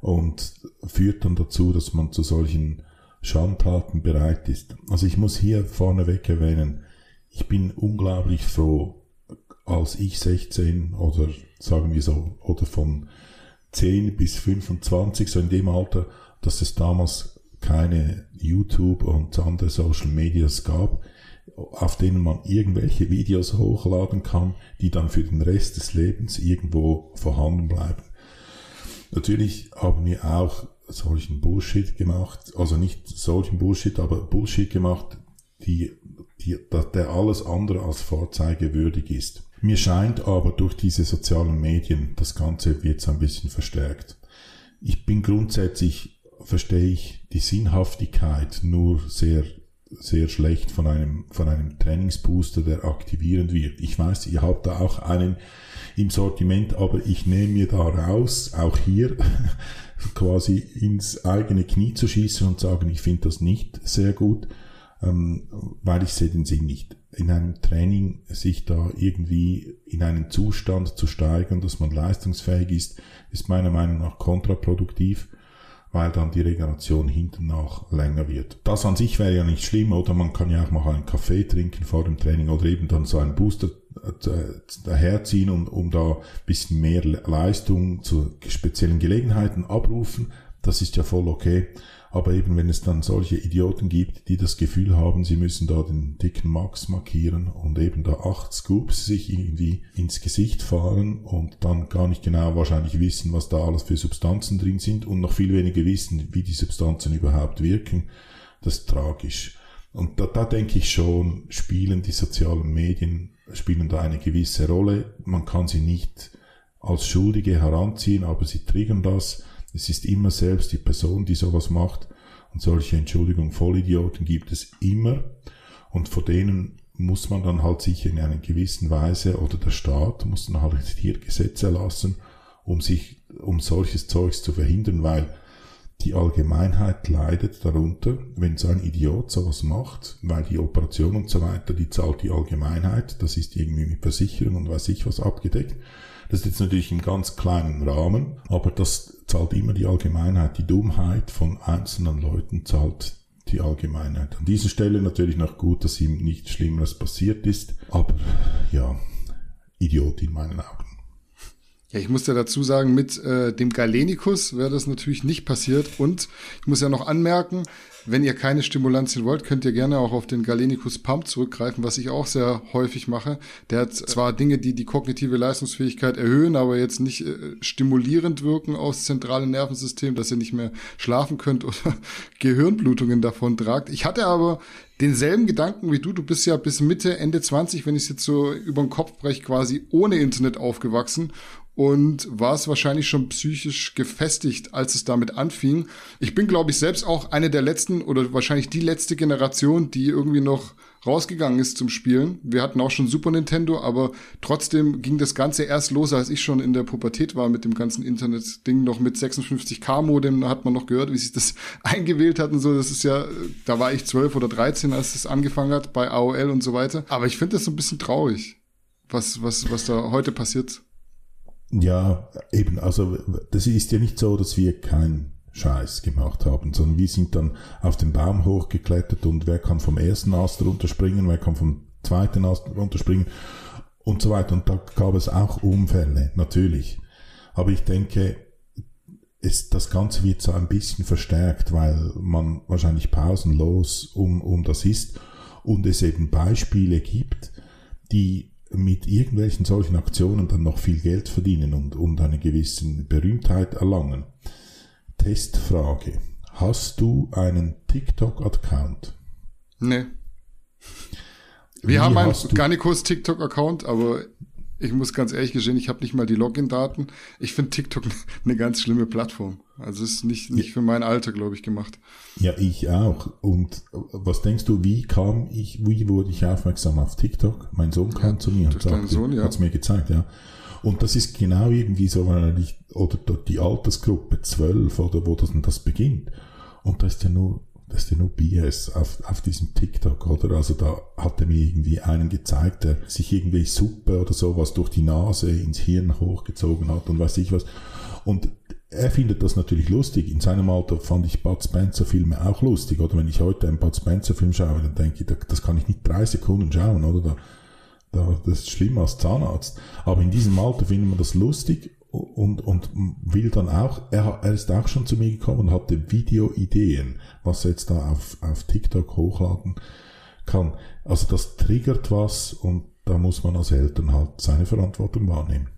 und führt dann dazu, dass man zu solchen Schandtaten bereit ist. Also ich muss hier vorneweg erwähnen, ich bin unglaublich froh, als ich 16 oder sagen wir so, oder von 10 bis 25, so in dem Alter, dass es damals keine YouTube und andere Social Medias gab, auf denen man irgendwelche Videos hochladen kann, die dann für den Rest des Lebens irgendwo vorhanden bleiben. Natürlich haben wir auch solchen Bullshit gemacht, also nicht solchen Bullshit, aber Bullshit gemacht, die, die, der alles andere als vorzeigewürdig ist. Mir scheint aber durch diese sozialen Medien, das Ganze wird so ein bisschen verstärkt. Ich bin grundsätzlich, verstehe ich die Sinnhaftigkeit nur sehr, sehr schlecht von einem, von einem Trainingsbooster, der aktivierend wird. Ich weiß, ihr habt da auch einen im Sortiment, aber ich nehme mir da raus, auch hier quasi ins eigene Knie zu schießen und sagen, ich finde das nicht sehr gut, ähm, weil ich sehe den Sinn nicht in einem Training sich da irgendwie in einen Zustand zu steigern, dass man leistungsfähig ist, ist meiner Meinung nach kontraproduktiv, weil dann die Regeneration hinten nach länger wird. Das an sich wäre ja nicht schlimm, oder man kann ja auch mal einen Kaffee trinken vor dem Training oder eben dann so einen Booster äh, daherziehen, um, um da bisschen mehr Leistung zu speziellen Gelegenheiten abrufen. Das ist ja voll okay. Aber eben, wenn es dann solche Idioten gibt, die das Gefühl haben, sie müssen da den dicken Max markieren und eben da acht Scoops sich irgendwie ins Gesicht fahren und dann gar nicht genau wahrscheinlich wissen, was da alles für Substanzen drin sind und noch viel weniger wissen, wie die Substanzen überhaupt wirken, das ist tragisch. Und da, da denke ich schon, spielen die sozialen Medien, spielen da eine gewisse Rolle. Man kann sie nicht als Schuldige heranziehen, aber sie triggern das es ist immer selbst die Person, die sowas macht. Und solche, Entschuldigung, Vollidioten gibt es immer. Und vor denen muss man dann halt sich in einer gewissen Weise oder der Staat muss dann halt hier Gesetze erlassen, um sich, um solches Zeugs zu verhindern, weil die Allgemeinheit leidet darunter, wenn so ein Idiot sowas macht, weil die Operation und so weiter, die zahlt die Allgemeinheit, das ist irgendwie mit Versicherung und weiß ich was abgedeckt. Das ist jetzt natürlich im ganz kleinen Rahmen, aber das zahlt immer die Allgemeinheit. Die Dummheit von einzelnen Leuten zahlt die Allgemeinheit. An dieser Stelle natürlich noch gut, dass ihm nichts Schlimmeres passiert ist, aber ja, Idiot in meinen Augen. Ja, ich muss ja dazu sagen, mit äh, dem Galenikus wäre das natürlich nicht passiert. Und ich muss ja noch anmerken, wenn ihr keine Stimulantien wollt, könnt ihr gerne auch auf den Galenicus Pump zurückgreifen, was ich auch sehr häufig mache. Der hat zwar Dinge, die die kognitive Leistungsfähigkeit erhöhen, aber jetzt nicht äh, stimulierend wirken aufs zentrale Nervensystem, dass ihr nicht mehr schlafen könnt oder Gehirnblutungen davon tragt. Ich hatte aber denselben Gedanken wie du. Du bist ja bis Mitte, Ende 20, wenn ich es jetzt so über den Kopf breche, quasi ohne Internet aufgewachsen und war es wahrscheinlich schon psychisch gefestigt, als es damit anfing. Ich bin, glaube ich, selbst auch eine der letzten oder wahrscheinlich die letzte Generation, die irgendwie noch rausgegangen ist zum Spielen. Wir hatten auch schon Super Nintendo, aber trotzdem ging das Ganze erst los, als ich schon in der Pubertät war mit dem ganzen Internet-Ding noch mit 56K-Modem. Da hat man noch gehört, wie sich das eingewählt hat und so. Das ist ja, da war ich 12 oder 13, als es angefangen hat bei AOL und so weiter. Aber ich finde das so ein bisschen traurig, was, was, was da heute passiert. Ja, eben, also das ist ja nicht so, dass wir kein Scheiß gemacht haben, sondern wir sind dann auf den Baum hochgeklettert und wer kann vom ersten Ast runterspringen, wer kann vom zweiten Ast runterspringen und so weiter. Und da gab es auch Unfälle, natürlich. Aber ich denke, es, das Ganze wird so ein bisschen verstärkt, weil man wahrscheinlich pausenlos um, um das ist und es eben Beispiele gibt, die mit irgendwelchen solchen Aktionen dann noch viel Geld verdienen und, und eine gewisse Berühmtheit erlangen. Testfrage. Hast du einen TikTok-Account? Nee. Wir haben einen Garnikos TikTok-Account, aber ich muss ganz ehrlich gestehen, ich habe nicht mal die Login-Daten. Ich finde TikTok eine ganz schlimme Plattform. Also es ist nicht, nicht für mein Alter, glaube ich, gemacht. Ja, ich auch. Und was denkst du, wie kam ich, wie wurde ich aufmerksam auf TikTok? Mein Sohn kam ja, zu mir und sagte, ja. hat's mir gezeigt, ja. Und das ist genau irgendwie so, oder die Altersgruppe 12 oder wo das, das beginnt. Und da ist ja nur das ist ja nur BS auf, auf diesem TikTok, oder? Also da hat er mir irgendwie einen gezeigt, der sich irgendwie Suppe oder sowas durch die Nase ins Hirn hochgezogen hat und weiß ich was. Und er findet das natürlich lustig. In seinem Alter fand ich Bud Spencer Filme auch lustig. Oder wenn ich heute einen Bud Spencer Film schaue, dann denke ich, das kann ich nicht drei Sekunden schauen, oder? Da, da, das ist schlimmer als Zahnarzt. Aber in diesem Alter findet man das lustig und, und will dann auch, er, er ist auch schon zu mir gekommen und hatte Videoideen, was er jetzt da auf, auf TikTok hochladen kann. Also das triggert was und da muss man als Eltern halt seine Verantwortung wahrnehmen.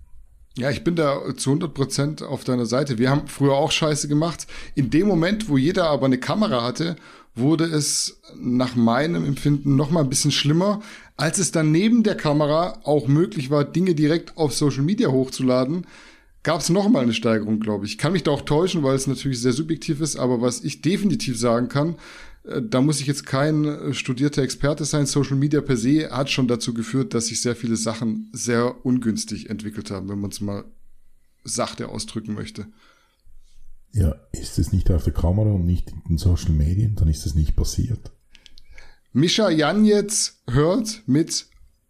Ja, ich bin da zu 100 Prozent auf deiner Seite. Wir haben früher auch Scheiße gemacht. In dem Moment, wo jeder aber eine Kamera hatte, wurde es nach meinem Empfinden noch mal ein bisschen schlimmer, als es dann neben der Kamera auch möglich war, Dinge direkt auf Social Media hochzuladen gab es nochmal eine Steigerung, glaube ich. Ich kann mich da auch täuschen, weil es natürlich sehr subjektiv ist, aber was ich definitiv sagen kann, äh, da muss ich jetzt kein äh, studierter Experte sein. Social Media per se hat schon dazu geführt, dass sich sehr viele Sachen sehr ungünstig entwickelt haben, wenn man es mal sachte ausdrücken möchte. Ja, ist es nicht auf der Kamera und nicht in den Social Medien, dann ist es nicht passiert. Mischa Janjetz hört mit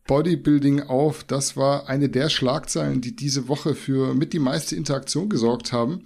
Bodybuilding auf. Das war eine der Schlagzeilen, die diese Woche für mit die meiste Interaktion gesorgt haben.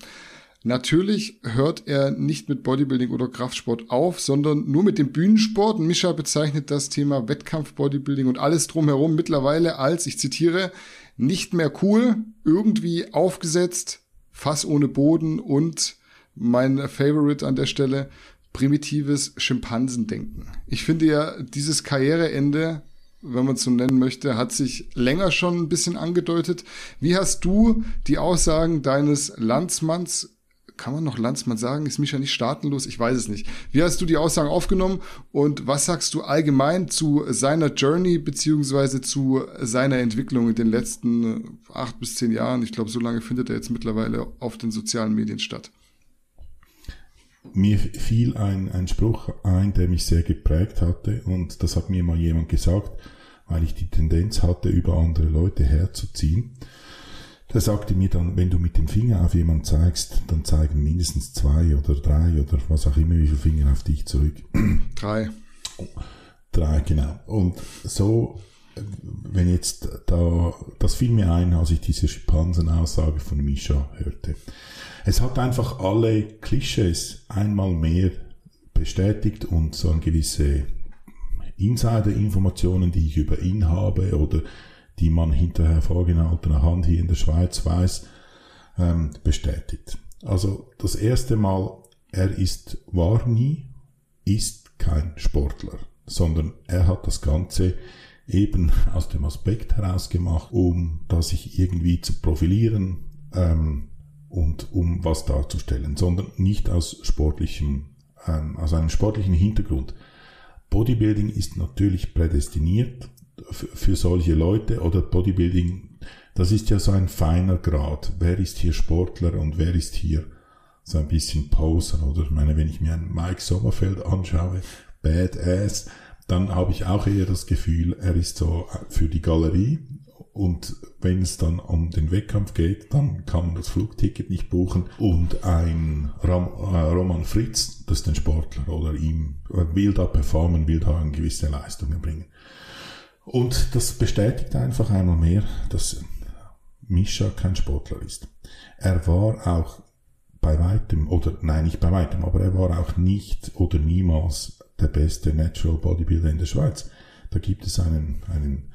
Natürlich hört er nicht mit Bodybuilding oder Kraftsport auf, sondern nur mit dem Bühnensport. Mischa bezeichnet das Thema Wettkampf-Bodybuilding und alles drumherum mittlerweile als, ich zitiere, nicht mehr cool, irgendwie aufgesetzt, Fass ohne Boden und mein Favorite an der Stelle, primitives Schimpansendenken. Ich finde ja, dieses Karriereende wenn man es so nennen möchte, hat sich länger schon ein bisschen angedeutet. Wie hast du die Aussagen deines Landsmanns, kann man noch Landsmann sagen, ist Micha nicht staatenlos? Ich weiß es nicht. Wie hast du die Aussagen aufgenommen und was sagst du allgemein zu seiner Journey beziehungsweise zu seiner Entwicklung in den letzten acht bis zehn Jahren? Ich glaube, so lange findet er jetzt mittlerweile auf den sozialen Medien statt. Mir fiel ein, ein Spruch ein, der mich sehr geprägt hatte und das hat mir mal jemand gesagt, weil ich die Tendenz hatte, über andere Leute herzuziehen. Der sagte mir dann, wenn du mit dem Finger auf jemanden zeigst, dann zeigen mindestens zwei oder drei oder was auch immer, wie viele Finger auf dich zurück. Drei. Drei, genau. Und so, wenn jetzt da, das fiel mir ein, als ich diese Schimpansen-Aussage von Misha hörte. Es hat einfach alle Klischees einmal mehr bestätigt und so eine gewisse Insider-Informationen, die ich über ihn habe oder die man hinterher vorgehaltener Hand hier in der Schweiz weiß, ähm, bestätigt. Also das erste Mal, er ist, war nie, ist kein Sportler, sondern er hat das Ganze eben aus dem Aspekt heraus gemacht, um da sich irgendwie zu profilieren, ähm, und um was darzustellen, sondern nicht aus sportlichem, ähm, aus einem sportlichen Hintergrund. Bodybuilding ist natürlich prädestiniert für solche Leute oder Bodybuilding, das ist ja so ein feiner Grad. Wer ist hier Sportler und wer ist hier so ein bisschen Poser oder ich meine, wenn ich mir einen Mike Sommerfeld anschaue, Badass, dann habe ich auch eher das Gefühl, er ist so für die Galerie und wenn es dann um den Wettkampf geht, dann kann man das Flugticket nicht buchen. Und ein Ram, äh, Roman Fritz, das ist ein Sportler oder ihm will da performen, will da gewisse Leistung bringen. Und das bestätigt einfach einmal mehr, dass Mischa kein Sportler ist. Er war auch bei weitem, oder nein, nicht bei weitem, aber er war auch nicht oder niemals der beste Natural Bodybuilder in der Schweiz. Da gibt es einen, einen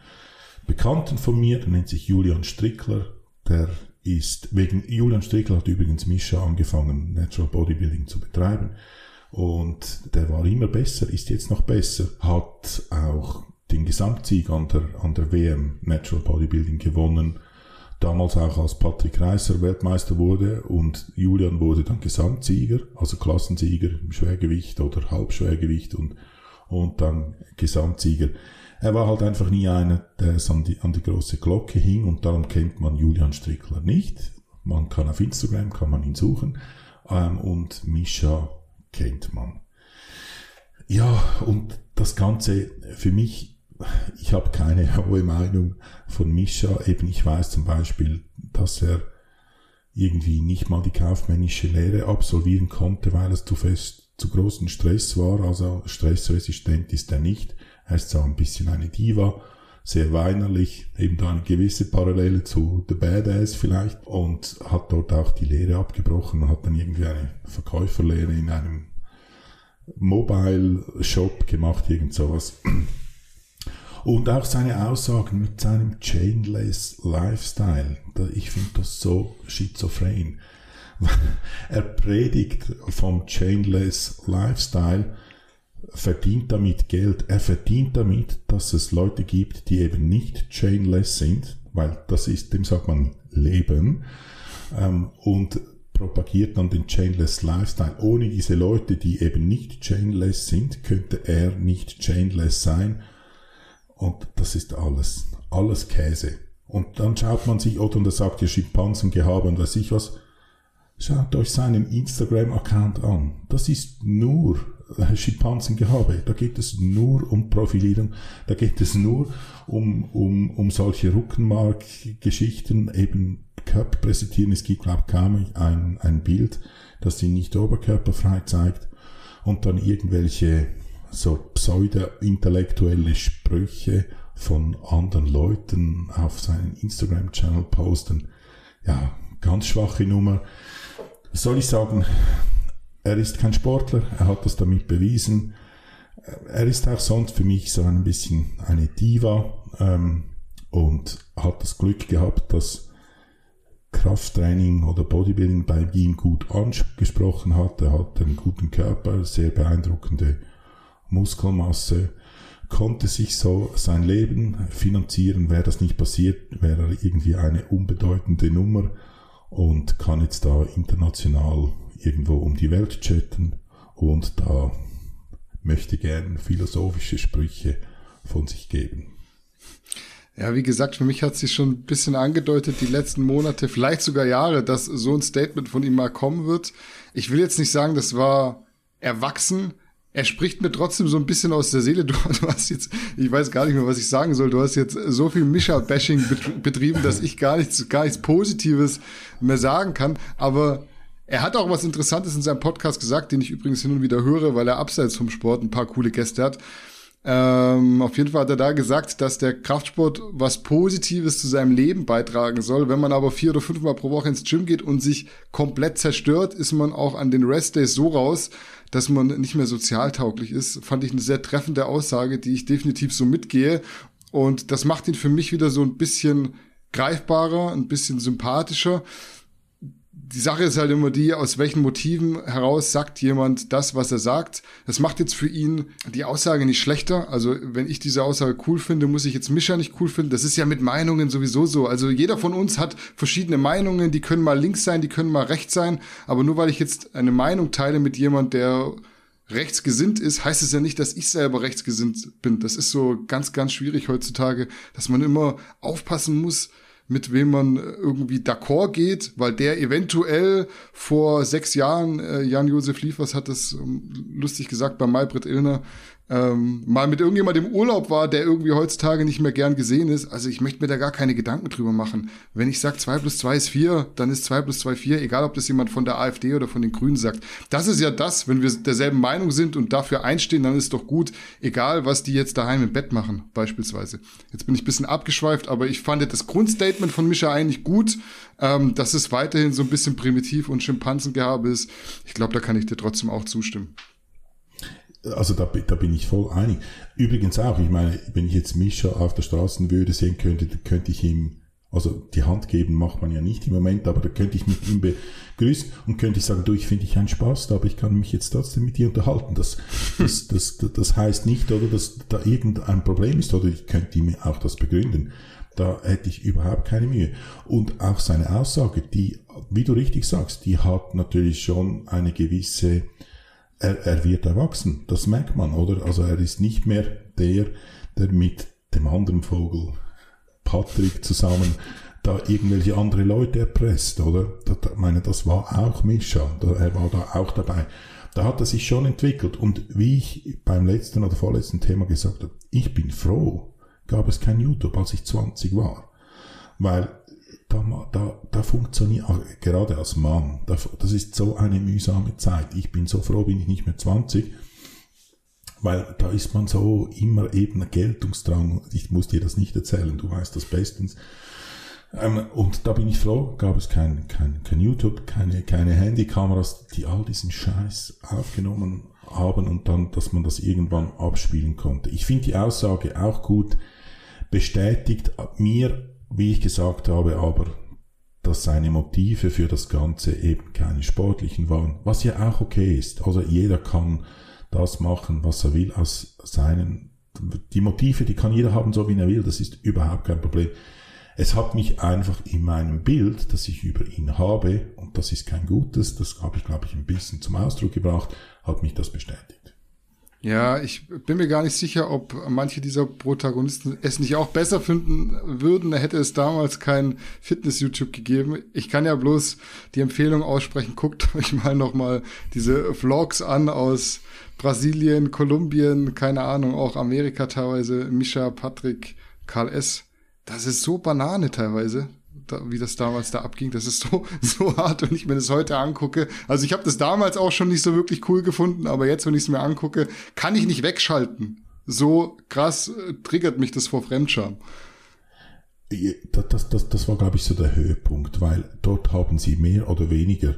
Bekannten von mir, der nennt sich Julian Strickler, der ist, wegen Julian Strickler hat übrigens Mischa angefangen, Natural Bodybuilding zu betreiben. Und der war immer besser, ist jetzt noch besser, hat auch den Gesamtsieg an der, an der WM Natural Bodybuilding gewonnen. Damals auch als Patrick Reiser Weltmeister wurde und Julian wurde dann Gesamtsieger, also Klassensieger im Schwergewicht oder Halbschwergewicht und und dann Gesamtsieger. Er war halt einfach nie einer, der es an die, an die große Glocke hing und darum kennt man Julian Strickler nicht. Man kann auf Instagram, kann man ihn suchen ähm, und Mischa kennt man. Ja, und das Ganze für mich, ich habe keine hohe Meinung von Mischa. Eben, ich weiß zum Beispiel, dass er irgendwie nicht mal die kaufmännische Lehre absolvieren konnte, weil es zu fest zu großen Stress war. Also stressresistent ist er nicht. Er ist zwar ein bisschen eine Diva, sehr weinerlich, eben da eine gewisse Parallele zu The Badass vielleicht und hat dort auch die Lehre abgebrochen und hat dann irgendwie eine Verkäuferlehre in einem Mobile Shop gemacht, irgend sowas. Und auch seine Aussagen mit seinem Chainless Lifestyle, ich finde das so schizophren. er predigt vom Chainless Lifestyle, verdient damit Geld. Er verdient damit, dass es Leute gibt, die eben nicht chainless sind, weil das ist, dem sagt man Leben, ähm, und propagiert dann den chainless Lifestyle. Ohne diese Leute, die eben nicht chainless sind, könnte er nicht chainless sein. Und das ist alles, alles Käse. Und dann schaut man sich, oder und er sagt ja Schimpansengehabe und weiß ich was, schaut euch seinen Instagram-Account an. Das ist nur Schimpansengehabe. Da geht es nur um Profilierung, da geht es nur um, um, um solche Rückenmark-Geschichten, eben Körper präsentieren. Es gibt, glaube ich, kaum ein, ein Bild, das sie nicht oberkörperfrei zeigt und dann irgendwelche so pseudo-intellektuelle Sprüche von anderen Leuten auf seinen Instagram-Channel posten. Ja, ganz schwache Nummer. soll ich sagen, er ist kein Sportler, er hat das damit bewiesen. Er ist auch sonst für mich so ein bisschen eine Diva ähm, und hat das Glück gehabt, dass Krafttraining oder Bodybuilding bei ihm gut angesprochen hat. Er hat einen guten Körper, sehr beeindruckende Muskelmasse, konnte sich so sein Leben finanzieren. Wäre das nicht passiert, wäre er irgendwie eine unbedeutende Nummer und kann jetzt da international irgendwo um die Welt chatten und da möchte gern philosophische Sprüche von sich geben. Ja, wie gesagt, für mich hat sich schon ein bisschen angedeutet, die letzten Monate, vielleicht sogar Jahre, dass so ein Statement von ihm mal kommen wird. Ich will jetzt nicht sagen, das war erwachsen. Er spricht mir trotzdem so ein bisschen aus der Seele. Du, du hast jetzt, ich weiß gar nicht mehr, was ich sagen soll. Du hast jetzt so viel Mischa-Bashing betrieben, dass ich gar nichts, gar nichts Positives mehr sagen kann. Aber er hat auch was Interessantes in seinem Podcast gesagt, den ich übrigens hin und wieder höre, weil er abseits vom Sport ein paar coole Gäste hat. Ähm, auf jeden Fall hat er da gesagt, dass der Kraftsport was Positives zu seinem Leben beitragen soll. Wenn man aber vier oder fünfmal pro Woche ins Gym geht und sich komplett zerstört, ist man auch an den Restdays so raus, dass man nicht mehr sozialtauglich ist. Fand ich eine sehr treffende Aussage, die ich definitiv so mitgehe. Und das macht ihn für mich wieder so ein bisschen greifbarer, ein bisschen sympathischer die Sache ist halt immer die, aus welchen Motiven heraus sagt jemand das, was er sagt. Das macht jetzt für ihn die Aussage nicht schlechter. Also wenn ich diese Aussage cool finde, muss ich jetzt Mischa nicht cool finden. Das ist ja mit Meinungen sowieso so. Also jeder von uns hat verschiedene Meinungen, die können mal links sein, die können mal rechts sein. Aber nur weil ich jetzt eine Meinung teile mit jemand, der rechtsgesinnt ist, heißt es ja nicht, dass ich selber rechtsgesinnt bin. Das ist so ganz, ganz schwierig heutzutage, dass man immer aufpassen muss, mit wem man irgendwie d'accord geht, weil der eventuell vor sechs Jahren, äh, Jan-Josef Liefers hat das ähm, lustig gesagt bei Maybrit Illner, ähm, mal mit irgendjemandem im Urlaub war, der irgendwie heutzutage nicht mehr gern gesehen ist. Also ich möchte mir da gar keine Gedanken drüber machen. Wenn ich sage, zwei plus zwei ist vier, dann ist zwei plus zwei vier, egal ob das jemand von der AfD oder von den Grünen sagt. Das ist ja das, wenn wir derselben Meinung sind und dafür einstehen, dann ist doch gut, egal was die jetzt daheim im Bett machen, beispielsweise. Jetzt bin ich ein bisschen abgeschweift, aber ich fand das Grundstatement von Mischa eigentlich gut, ähm, dass es weiterhin so ein bisschen primitiv und Schimpansengehabe ist. Ich glaube, da kann ich dir trotzdem auch zustimmen. Also da, da bin ich voll einig. Übrigens auch, ich meine, wenn ich jetzt Mischa auf der Straße würde sehen könnte, könnte ich ihm, also die Hand geben macht man ja nicht im Moment, aber da könnte ich mit ihm begrüßen und könnte ich sagen, du, ich finde dich ein Spaß, aber ich kann mich jetzt trotzdem mit dir unterhalten. Das, das, das, das, das heißt nicht, oder, dass da irgendein Problem ist, oder ich könnte ihm auch das begründen. Da hätte ich überhaupt keine Mühe. Und auch seine Aussage, die, wie du richtig sagst, die hat natürlich schon eine gewisse er, er wird erwachsen, das merkt man, oder? Also er ist nicht mehr der, der mit dem anderen Vogel Patrick zusammen da irgendwelche andere Leute erpresst, oder? Da, da, meine, das war auch Mischa, da, er war da auch dabei. Da hat er sich schon entwickelt. Und wie ich beim letzten oder vorletzten Thema gesagt habe, ich bin froh, gab es kein YouTube, als ich 20 war. Weil da, da, da funktioniert, gerade als Mann, da, das ist so eine mühsame Zeit. Ich bin so froh, bin ich nicht mehr 20, weil da ist man so immer eben Geltungsdrang. Ich muss dir das nicht erzählen, du weißt das bestens. Ähm, und da bin ich froh, gab es kein, kein, kein YouTube, keine, keine Handykameras, die all diesen Scheiß aufgenommen haben und dann, dass man das irgendwann abspielen konnte. Ich finde die Aussage auch gut, bestätigt mir wie ich gesagt habe, aber dass seine Motive für das Ganze eben keine sportlichen waren, was ja auch okay ist. Also jeder kann das machen, was er will aus seinen, die Motive, die kann jeder haben, so wie er will, das ist überhaupt kein Problem. Es hat mich einfach in meinem Bild, das ich über ihn habe, und das ist kein gutes, das habe ich, glaube ich, ein bisschen zum Ausdruck gebracht, hat mich das bestätigt. Ja, ich bin mir gar nicht sicher, ob manche dieser Protagonisten es nicht auch besser finden würden. Hätte es damals kein Fitness-YouTube gegeben. Ich kann ja bloß die Empfehlung aussprechen, guckt euch mal nochmal diese Vlogs an aus Brasilien, Kolumbien, keine Ahnung, auch Amerika teilweise, Misha, Patrick, Karl S. Das ist so Banane teilweise wie das damals da abging. Das ist so, so hart, wenn ich mir das heute angucke. Also ich habe das damals auch schon nicht so wirklich cool gefunden, aber jetzt, wenn ich es mir angucke, kann ich nicht wegschalten. So krass äh, triggert mich das vor Fremdscham. Das, das, das, das war, glaube ich, so der Höhepunkt, weil dort haben sie mehr oder weniger,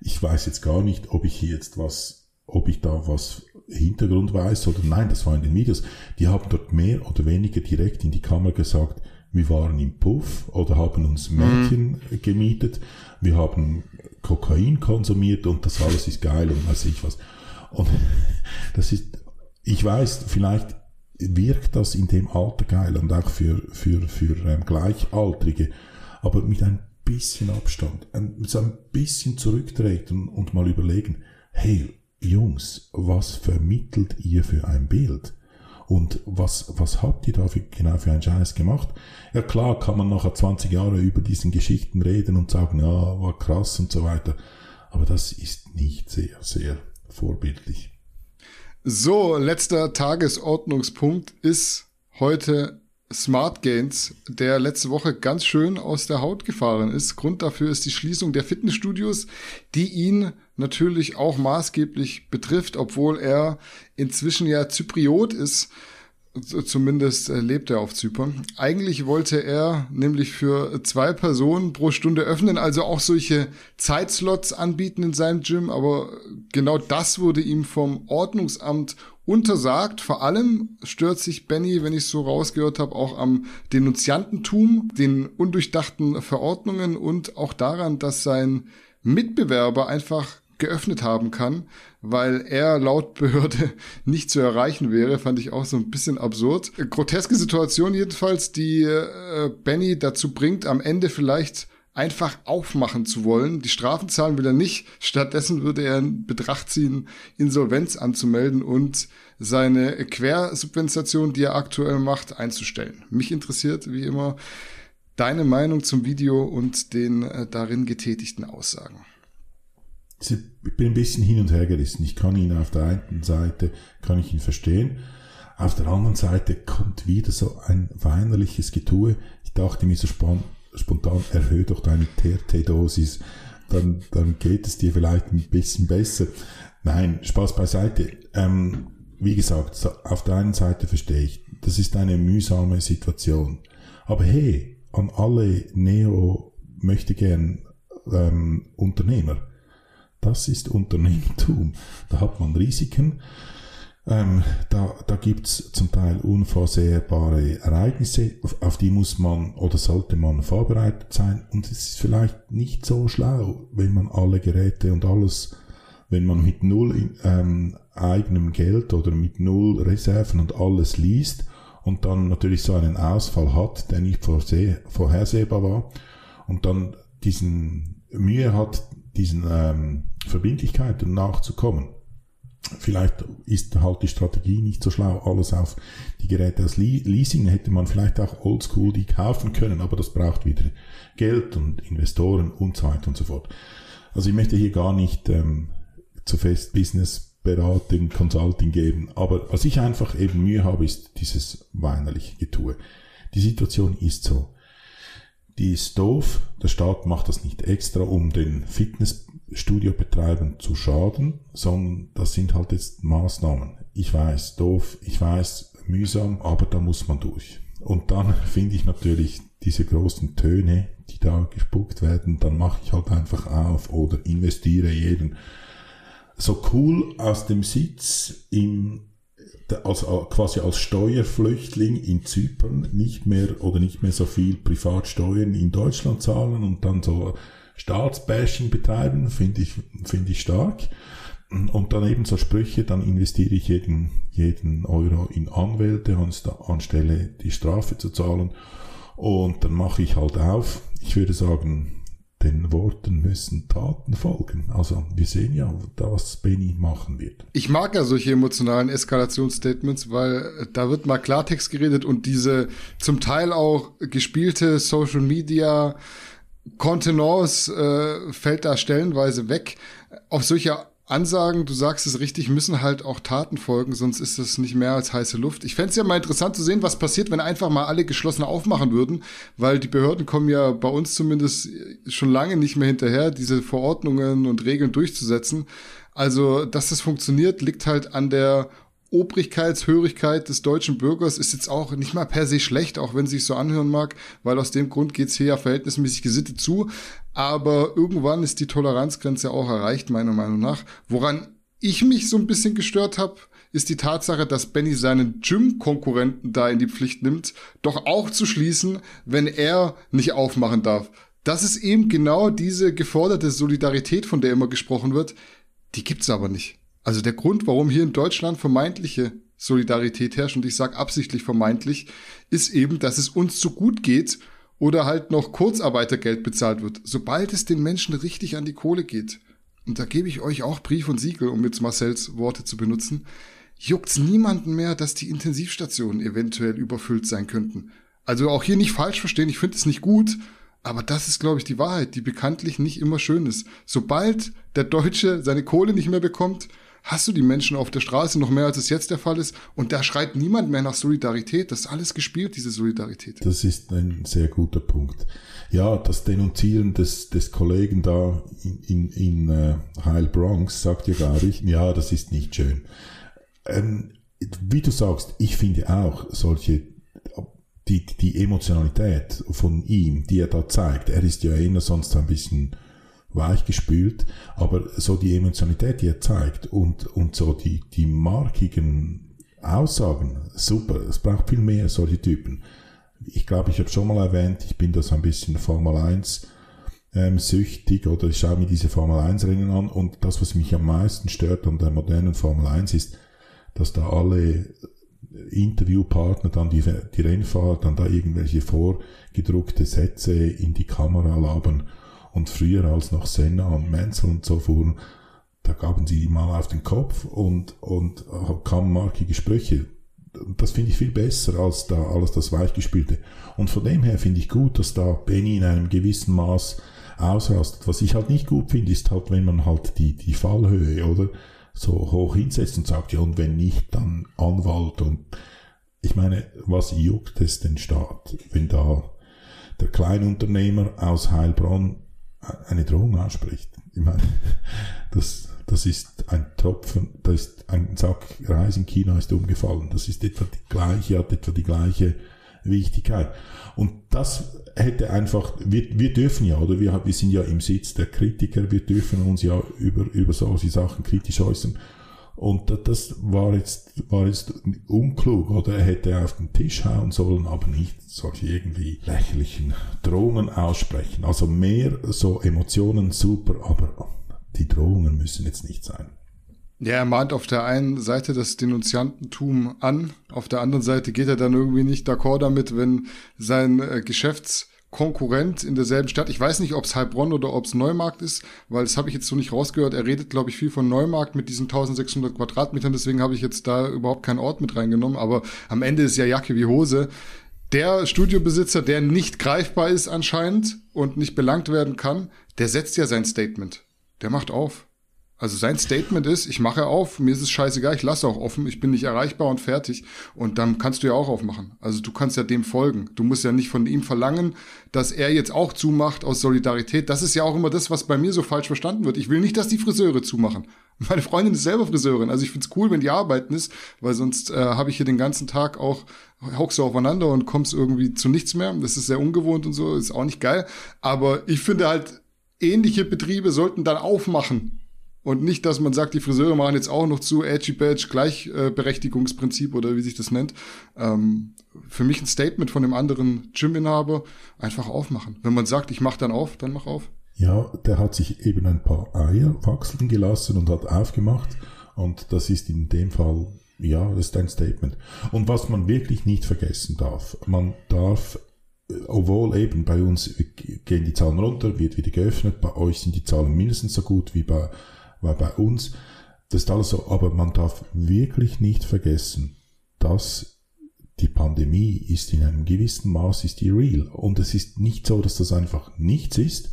ich weiß jetzt gar nicht, ob ich hier jetzt was, ob ich da was Hintergrund weiß oder nein, das war in den Videos, die haben dort mehr oder weniger direkt in die Kamera gesagt, wir waren im Puff oder haben uns Mädchen mhm. gemietet, wir haben Kokain konsumiert und das alles ist geil und weiß ich was. Und das ist, ich weiß, vielleicht wirkt das in dem Alter geil und auch für, für, für ähm, Gleichaltrige, aber mit ein bisschen Abstand, ein, so ein bisschen zurücktreten und mal überlegen, hey, Jungs, was vermittelt ihr für ein Bild? Und was, was habt ihr da für, genau für einen Scheiß gemacht? Ja klar, kann man nachher 20 Jahre über diesen Geschichten reden und sagen, ja, war krass und so weiter. Aber das ist nicht sehr, sehr vorbildlich. So, letzter Tagesordnungspunkt ist heute Smart Gains, der letzte Woche ganz schön aus der Haut gefahren ist. Grund dafür ist die Schließung der Fitnessstudios, die ihn natürlich auch maßgeblich betrifft, obwohl er inzwischen ja Zypriot ist. Zumindest äh, lebt er auf Zypern. Eigentlich wollte er nämlich für zwei Personen pro Stunde öffnen, also auch solche Zeitslots anbieten in seinem Gym, aber genau das wurde ihm vom Ordnungsamt untersagt. Vor allem stört sich Benny, wenn ich so rausgehört habe, auch am Denunziantentum, den undurchdachten Verordnungen und auch daran, dass sein Mitbewerber einfach geöffnet haben kann, weil er laut Behörde nicht zu erreichen wäre, fand ich auch so ein bisschen absurd. Groteske Situation jedenfalls, die äh, Benny dazu bringt, am Ende vielleicht einfach aufmachen zu wollen. Die Strafen zahlen will er nicht. Stattdessen würde er in Betracht ziehen, Insolvenz anzumelden und seine Quersubvention, die er aktuell macht, einzustellen. Mich interessiert, wie immer, deine Meinung zum Video und den äh, darin getätigten Aussagen ich bin ein bisschen hin und her gerissen. Ich kann ihn auf der einen Seite, kann ich ihn verstehen. Auf der anderen Seite kommt wieder so ein weinerliches Getue. Ich dachte mir so spontan, erhöhe doch deine TRT-Dosis, dann, dann geht es dir vielleicht ein bisschen besser. Nein, Spaß beiseite. Ähm, wie gesagt, auf der einen Seite verstehe ich, das ist eine mühsame Situation. Aber hey, an alle Neo möchte gern ähm, Unternehmer das ist Unternehmertum. Da hat man Risiken. Ähm, da da gibt's zum Teil unvorsehbare Ereignisse, auf, auf, die muss man oder sollte man vorbereitet sein. Und es ist vielleicht nicht so schlau, wenn man alle Geräte und alles, wenn man mit null ähm, eigenem Geld oder mit null Reserven und alles liest und dann natürlich so einen Ausfall hat, der nicht vorhersehbar war und dann diesen Mühe hat, diesen ähm, Verbindlichkeiten nachzukommen. Vielleicht ist halt die Strategie nicht so schlau, alles auf die Geräte als Leasing hätte man vielleicht auch oldschool die kaufen können, aber das braucht wieder Geld und Investoren und so weiter und so fort. Also ich möchte hier gar nicht ähm, zu fest Business Beratung, Consulting geben, aber was ich einfach eben Mühe habe, ist dieses weinerliche Getue. Die Situation ist so. Die doof, der Staat macht das nicht extra, um den Fitnessstudio-Betreibern zu schaden, sondern das sind halt jetzt Maßnahmen. Ich weiß, doof, ich weiß, mühsam, aber da muss man durch. Und dann finde ich natürlich diese großen Töne, die da gespuckt werden, dann mache ich halt einfach auf oder investiere jeden so cool aus dem Sitz im als, quasi als Steuerflüchtling in Zypern nicht mehr oder nicht mehr so viel Privatsteuern in Deutschland zahlen und dann so Staatsbashing betreiben, finde ich, finde ich stark. Und dann eben so Sprüche, dann investiere ich jeden, jeden Euro in Anwälte, anstelle die Strafe zu zahlen. Und dann mache ich halt auf. Ich würde sagen, den Worten müssen Taten folgen. Also wir sehen ja, was Benny machen wird. Ich mag ja solche emotionalen Eskalationsstatements, weil da wird mal Klartext geredet und diese zum Teil auch gespielte Social Media Kontenance äh, fällt da stellenweise weg. Auf solche Ansagen, du sagst es richtig, müssen halt auch Taten folgen, sonst ist das nicht mehr als heiße Luft. Ich fände es ja mal interessant zu sehen, was passiert, wenn einfach mal alle geschlossen aufmachen würden, weil die Behörden kommen ja bei uns zumindest schon lange nicht mehr hinterher, diese Verordnungen und Regeln durchzusetzen. Also, dass das funktioniert, liegt halt an der Obrigkeitshörigkeit des deutschen Bürgers ist jetzt auch nicht mal per se schlecht, auch wenn es sich so anhören mag, weil aus dem Grund geht's hier ja verhältnismäßig gesittet zu. Aber irgendwann ist die Toleranzgrenze auch erreicht, meiner Meinung nach. Woran ich mich so ein bisschen gestört habe, ist die Tatsache, dass Benny seinen Gym-Konkurrenten da in die Pflicht nimmt, doch auch zu schließen, wenn er nicht aufmachen darf. Das ist eben genau diese geforderte Solidarität, von der immer gesprochen wird. Die gibt's aber nicht. Also der Grund, warum hier in Deutschland vermeintliche Solidarität herrscht, und ich sage absichtlich vermeintlich, ist eben, dass es uns zu gut geht oder halt noch Kurzarbeitergeld bezahlt wird. Sobald es den Menschen richtig an die Kohle geht, und da gebe ich euch auch Brief und Siegel, um jetzt Marcells Worte zu benutzen, juckt's niemanden mehr, dass die Intensivstationen eventuell überfüllt sein könnten. Also auch hier nicht falsch verstehen, ich finde es nicht gut, aber das ist, glaube ich, die Wahrheit, die bekanntlich nicht immer schön ist. Sobald der Deutsche seine Kohle nicht mehr bekommt, hast du die Menschen auf der Straße noch mehr, als es jetzt der Fall ist. Und da schreit niemand mehr nach Solidarität. Das ist alles gespielt, diese Solidarität. Das ist ein sehr guter Punkt. Ja, das Denunzieren des, des Kollegen da in, in, in äh, Heil sagt ja gar nicht, ja, das ist nicht schön. Ähm, wie du sagst, ich finde auch solche die, die Emotionalität von ihm, die er da zeigt, er ist ja eher sonst ein bisschen weichgespült, aber so die Emotionalität, die er zeigt und, und so die, die markigen Aussagen, super, es braucht viel mehr solche Typen. Ich glaube, ich habe schon mal erwähnt, ich bin das ein bisschen Formel 1 ähm, süchtig oder ich schaue mir diese Formel 1 Rennen an und das, was mich am meisten stört an der modernen Formel 1 ist, dass da alle Interviewpartner, dann die, die Rennfahrer, dann da irgendwelche vorgedruckte Sätze in die Kamera labern und früher als noch Senna und Menzel und so fuhren, da gaben sie mal auf den Kopf und, und kamen markige Sprüche. Das finde ich viel besser als da alles das Weichgespielte. Und von dem her finde ich gut, dass da Benny in einem gewissen Maß ausrastet. Was ich halt nicht gut finde, ist halt, wenn man halt die, die Fallhöhe, oder? So hoch hinsetzt und sagt, ja, und wenn nicht, dann Anwalt und ich meine, was juckt es den Staat, wenn da der Kleinunternehmer aus Heilbronn eine Drohung ausspricht. Ich meine, das, das ist ein Tropfen, da ist ein Sack Reis in China ist umgefallen. Das ist etwa die gleiche, hat etwa die gleiche Wichtigkeit. Und das hätte einfach, wir, wir dürfen ja, oder wir, wir sind ja im Sitz der Kritiker, wir dürfen uns ja über, über solche Sachen kritisch äußern. Und das war jetzt, war jetzt unklug, oder? Er hätte auf den Tisch hauen sollen, aber nicht solche irgendwie lächerlichen Drohungen aussprechen. Also mehr so Emotionen super, aber die Drohungen müssen jetzt nicht sein. Ja, er mahnt auf der einen Seite das Denunziantentum an, auf der anderen Seite geht er dann irgendwie nicht d'accord damit, wenn sein äh, Geschäfts Konkurrent in derselben Stadt. Ich weiß nicht, ob es Heilbronn oder ob es Neumarkt ist, weil das habe ich jetzt so nicht rausgehört. Er redet, glaube ich, viel von Neumarkt mit diesen 1600 Quadratmetern. Deswegen habe ich jetzt da überhaupt keinen Ort mit reingenommen. Aber am Ende ist ja Jacke wie Hose. Der Studiobesitzer, der nicht greifbar ist anscheinend und nicht belangt werden kann, der setzt ja sein Statement. Der macht auf. Also sein Statement ist, ich mache auf, mir ist es scheißegal, ich lasse auch offen, ich bin nicht erreichbar und fertig. Und dann kannst du ja auch aufmachen. Also du kannst ja dem folgen. Du musst ja nicht von ihm verlangen, dass er jetzt auch zumacht aus Solidarität. Das ist ja auch immer das, was bei mir so falsch verstanden wird. Ich will nicht, dass die Friseure zumachen. Meine Freundin ist selber Friseurin. Also ich find's cool, wenn die arbeiten ist, weil sonst äh, habe ich hier den ganzen Tag auch, hockst du aufeinander und kommst irgendwie zu nichts mehr. Das ist sehr ungewohnt und so, ist auch nicht geil. Aber ich finde halt, ähnliche Betriebe sollten dann aufmachen und nicht, dass man sagt, die Friseure machen jetzt auch noch zu Edgy Badge Gleichberechtigungsprinzip oder wie sich das nennt. Ähm, für mich ein Statement von dem anderen Gyminhaber, einfach aufmachen. Wenn man sagt, ich mach dann auf, dann mach auf. Ja, der hat sich eben ein paar Eier wachsen gelassen und hat aufgemacht. Und das ist in dem Fall, ja, das ist ein Statement. Und was man wirklich nicht vergessen darf, man darf obwohl eben bei uns gehen die Zahlen runter, wird wieder geöffnet, bei euch sind die Zahlen mindestens so gut wie bei weil bei uns, das ist alles so, aber man darf wirklich nicht vergessen, dass die Pandemie ist in einem gewissen Maß ist die real. Und es ist nicht so, dass das einfach nichts ist.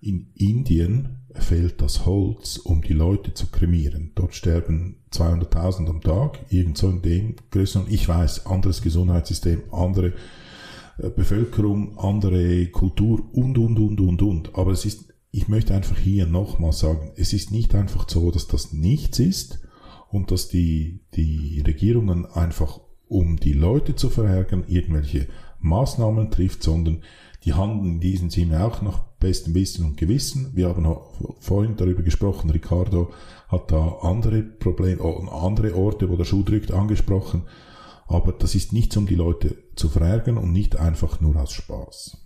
In Indien fehlt das Holz, um die Leute zu kremieren. Dort sterben 200.000 am Tag, irgend in dem Größen. Ich weiß, anderes Gesundheitssystem, andere äh, Bevölkerung, andere Kultur und, und, und, und, und. Aber es ist ich möchte einfach hier nochmal sagen, es ist nicht einfach so, dass das nichts ist und dass die, die Regierungen einfach, um die Leute zu verärgern, irgendwelche Maßnahmen trifft, sondern die handeln in diesem Sinne auch nach bestem Wissen und Gewissen. Wir haben vorhin darüber gesprochen, Ricardo hat da andere Probleme, andere Orte, wo der Schuh drückt, angesprochen. Aber das ist nichts, um die Leute zu verärgern und nicht einfach nur aus Spaß.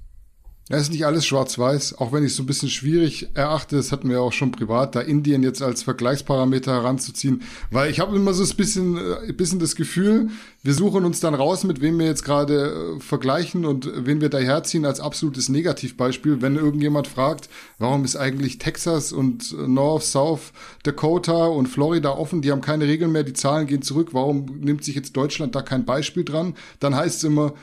Ja, ist nicht alles schwarz-weiß, auch wenn ich es so ein bisschen schwierig erachte, das hatten wir auch schon privat, da Indien jetzt als Vergleichsparameter heranzuziehen, weil ich habe immer so ein bisschen, ein äh, bisschen das Gefühl, wir suchen uns dann raus, mit wem wir jetzt gerade äh, vergleichen und wen wir daherziehen als absolutes Negativbeispiel, wenn irgendjemand fragt, warum ist eigentlich Texas und North, South Dakota und Florida offen, die haben keine Regeln mehr, die Zahlen gehen zurück, warum nimmt sich jetzt Deutschland da kein Beispiel dran? Dann heißt es immer,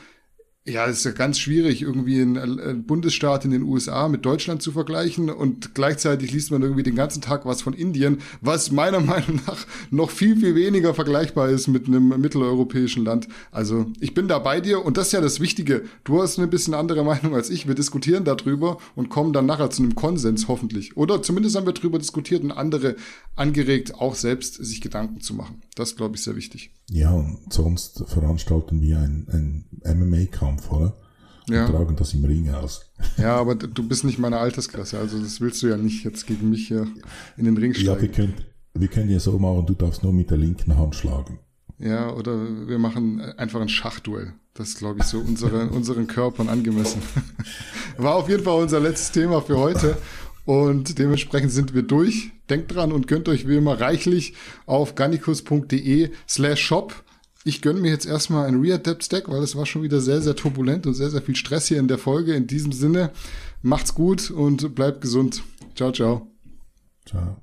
ja, ist ja ganz schwierig, irgendwie einen Bundesstaat in den USA mit Deutschland zu vergleichen und gleichzeitig liest man irgendwie den ganzen Tag was von Indien, was meiner Meinung nach noch viel, viel weniger vergleichbar ist mit einem mitteleuropäischen Land. Also ich bin da bei dir und das ist ja das Wichtige. Du hast eine bisschen andere Meinung als ich. Wir diskutieren darüber und kommen dann nachher zu einem Konsens, hoffentlich. Oder zumindest haben wir darüber diskutiert und andere angeregt, auch selbst sich Gedanken zu machen. Das glaube ich sehr wichtig. Ja, und sonst veranstalten wir ein, ein MMA-Kampf, oder? Und ja. tragen das im Ring aus. Ja, aber du bist nicht meine Altersklasse, also das willst du ja nicht jetzt gegen mich hier in den Ring steigen. Ja, wir können, wir können ja so machen, du darfst nur mit der linken Hand schlagen. Ja, oder wir machen einfach ein Schachduell. Das ist, glaube ich, so unsere, unseren Körpern angemessen. War auf jeden Fall unser letztes Thema für heute. Und dementsprechend sind wir durch. Denkt dran und gönnt euch wie immer reichlich auf gannikus.de slash shop. Ich gönne mir jetzt erstmal ein Readapt Stack, weil es war schon wieder sehr, sehr turbulent und sehr, sehr viel Stress hier in der Folge. In diesem Sinne, macht's gut und bleibt gesund. Ciao, ciao. Ciao.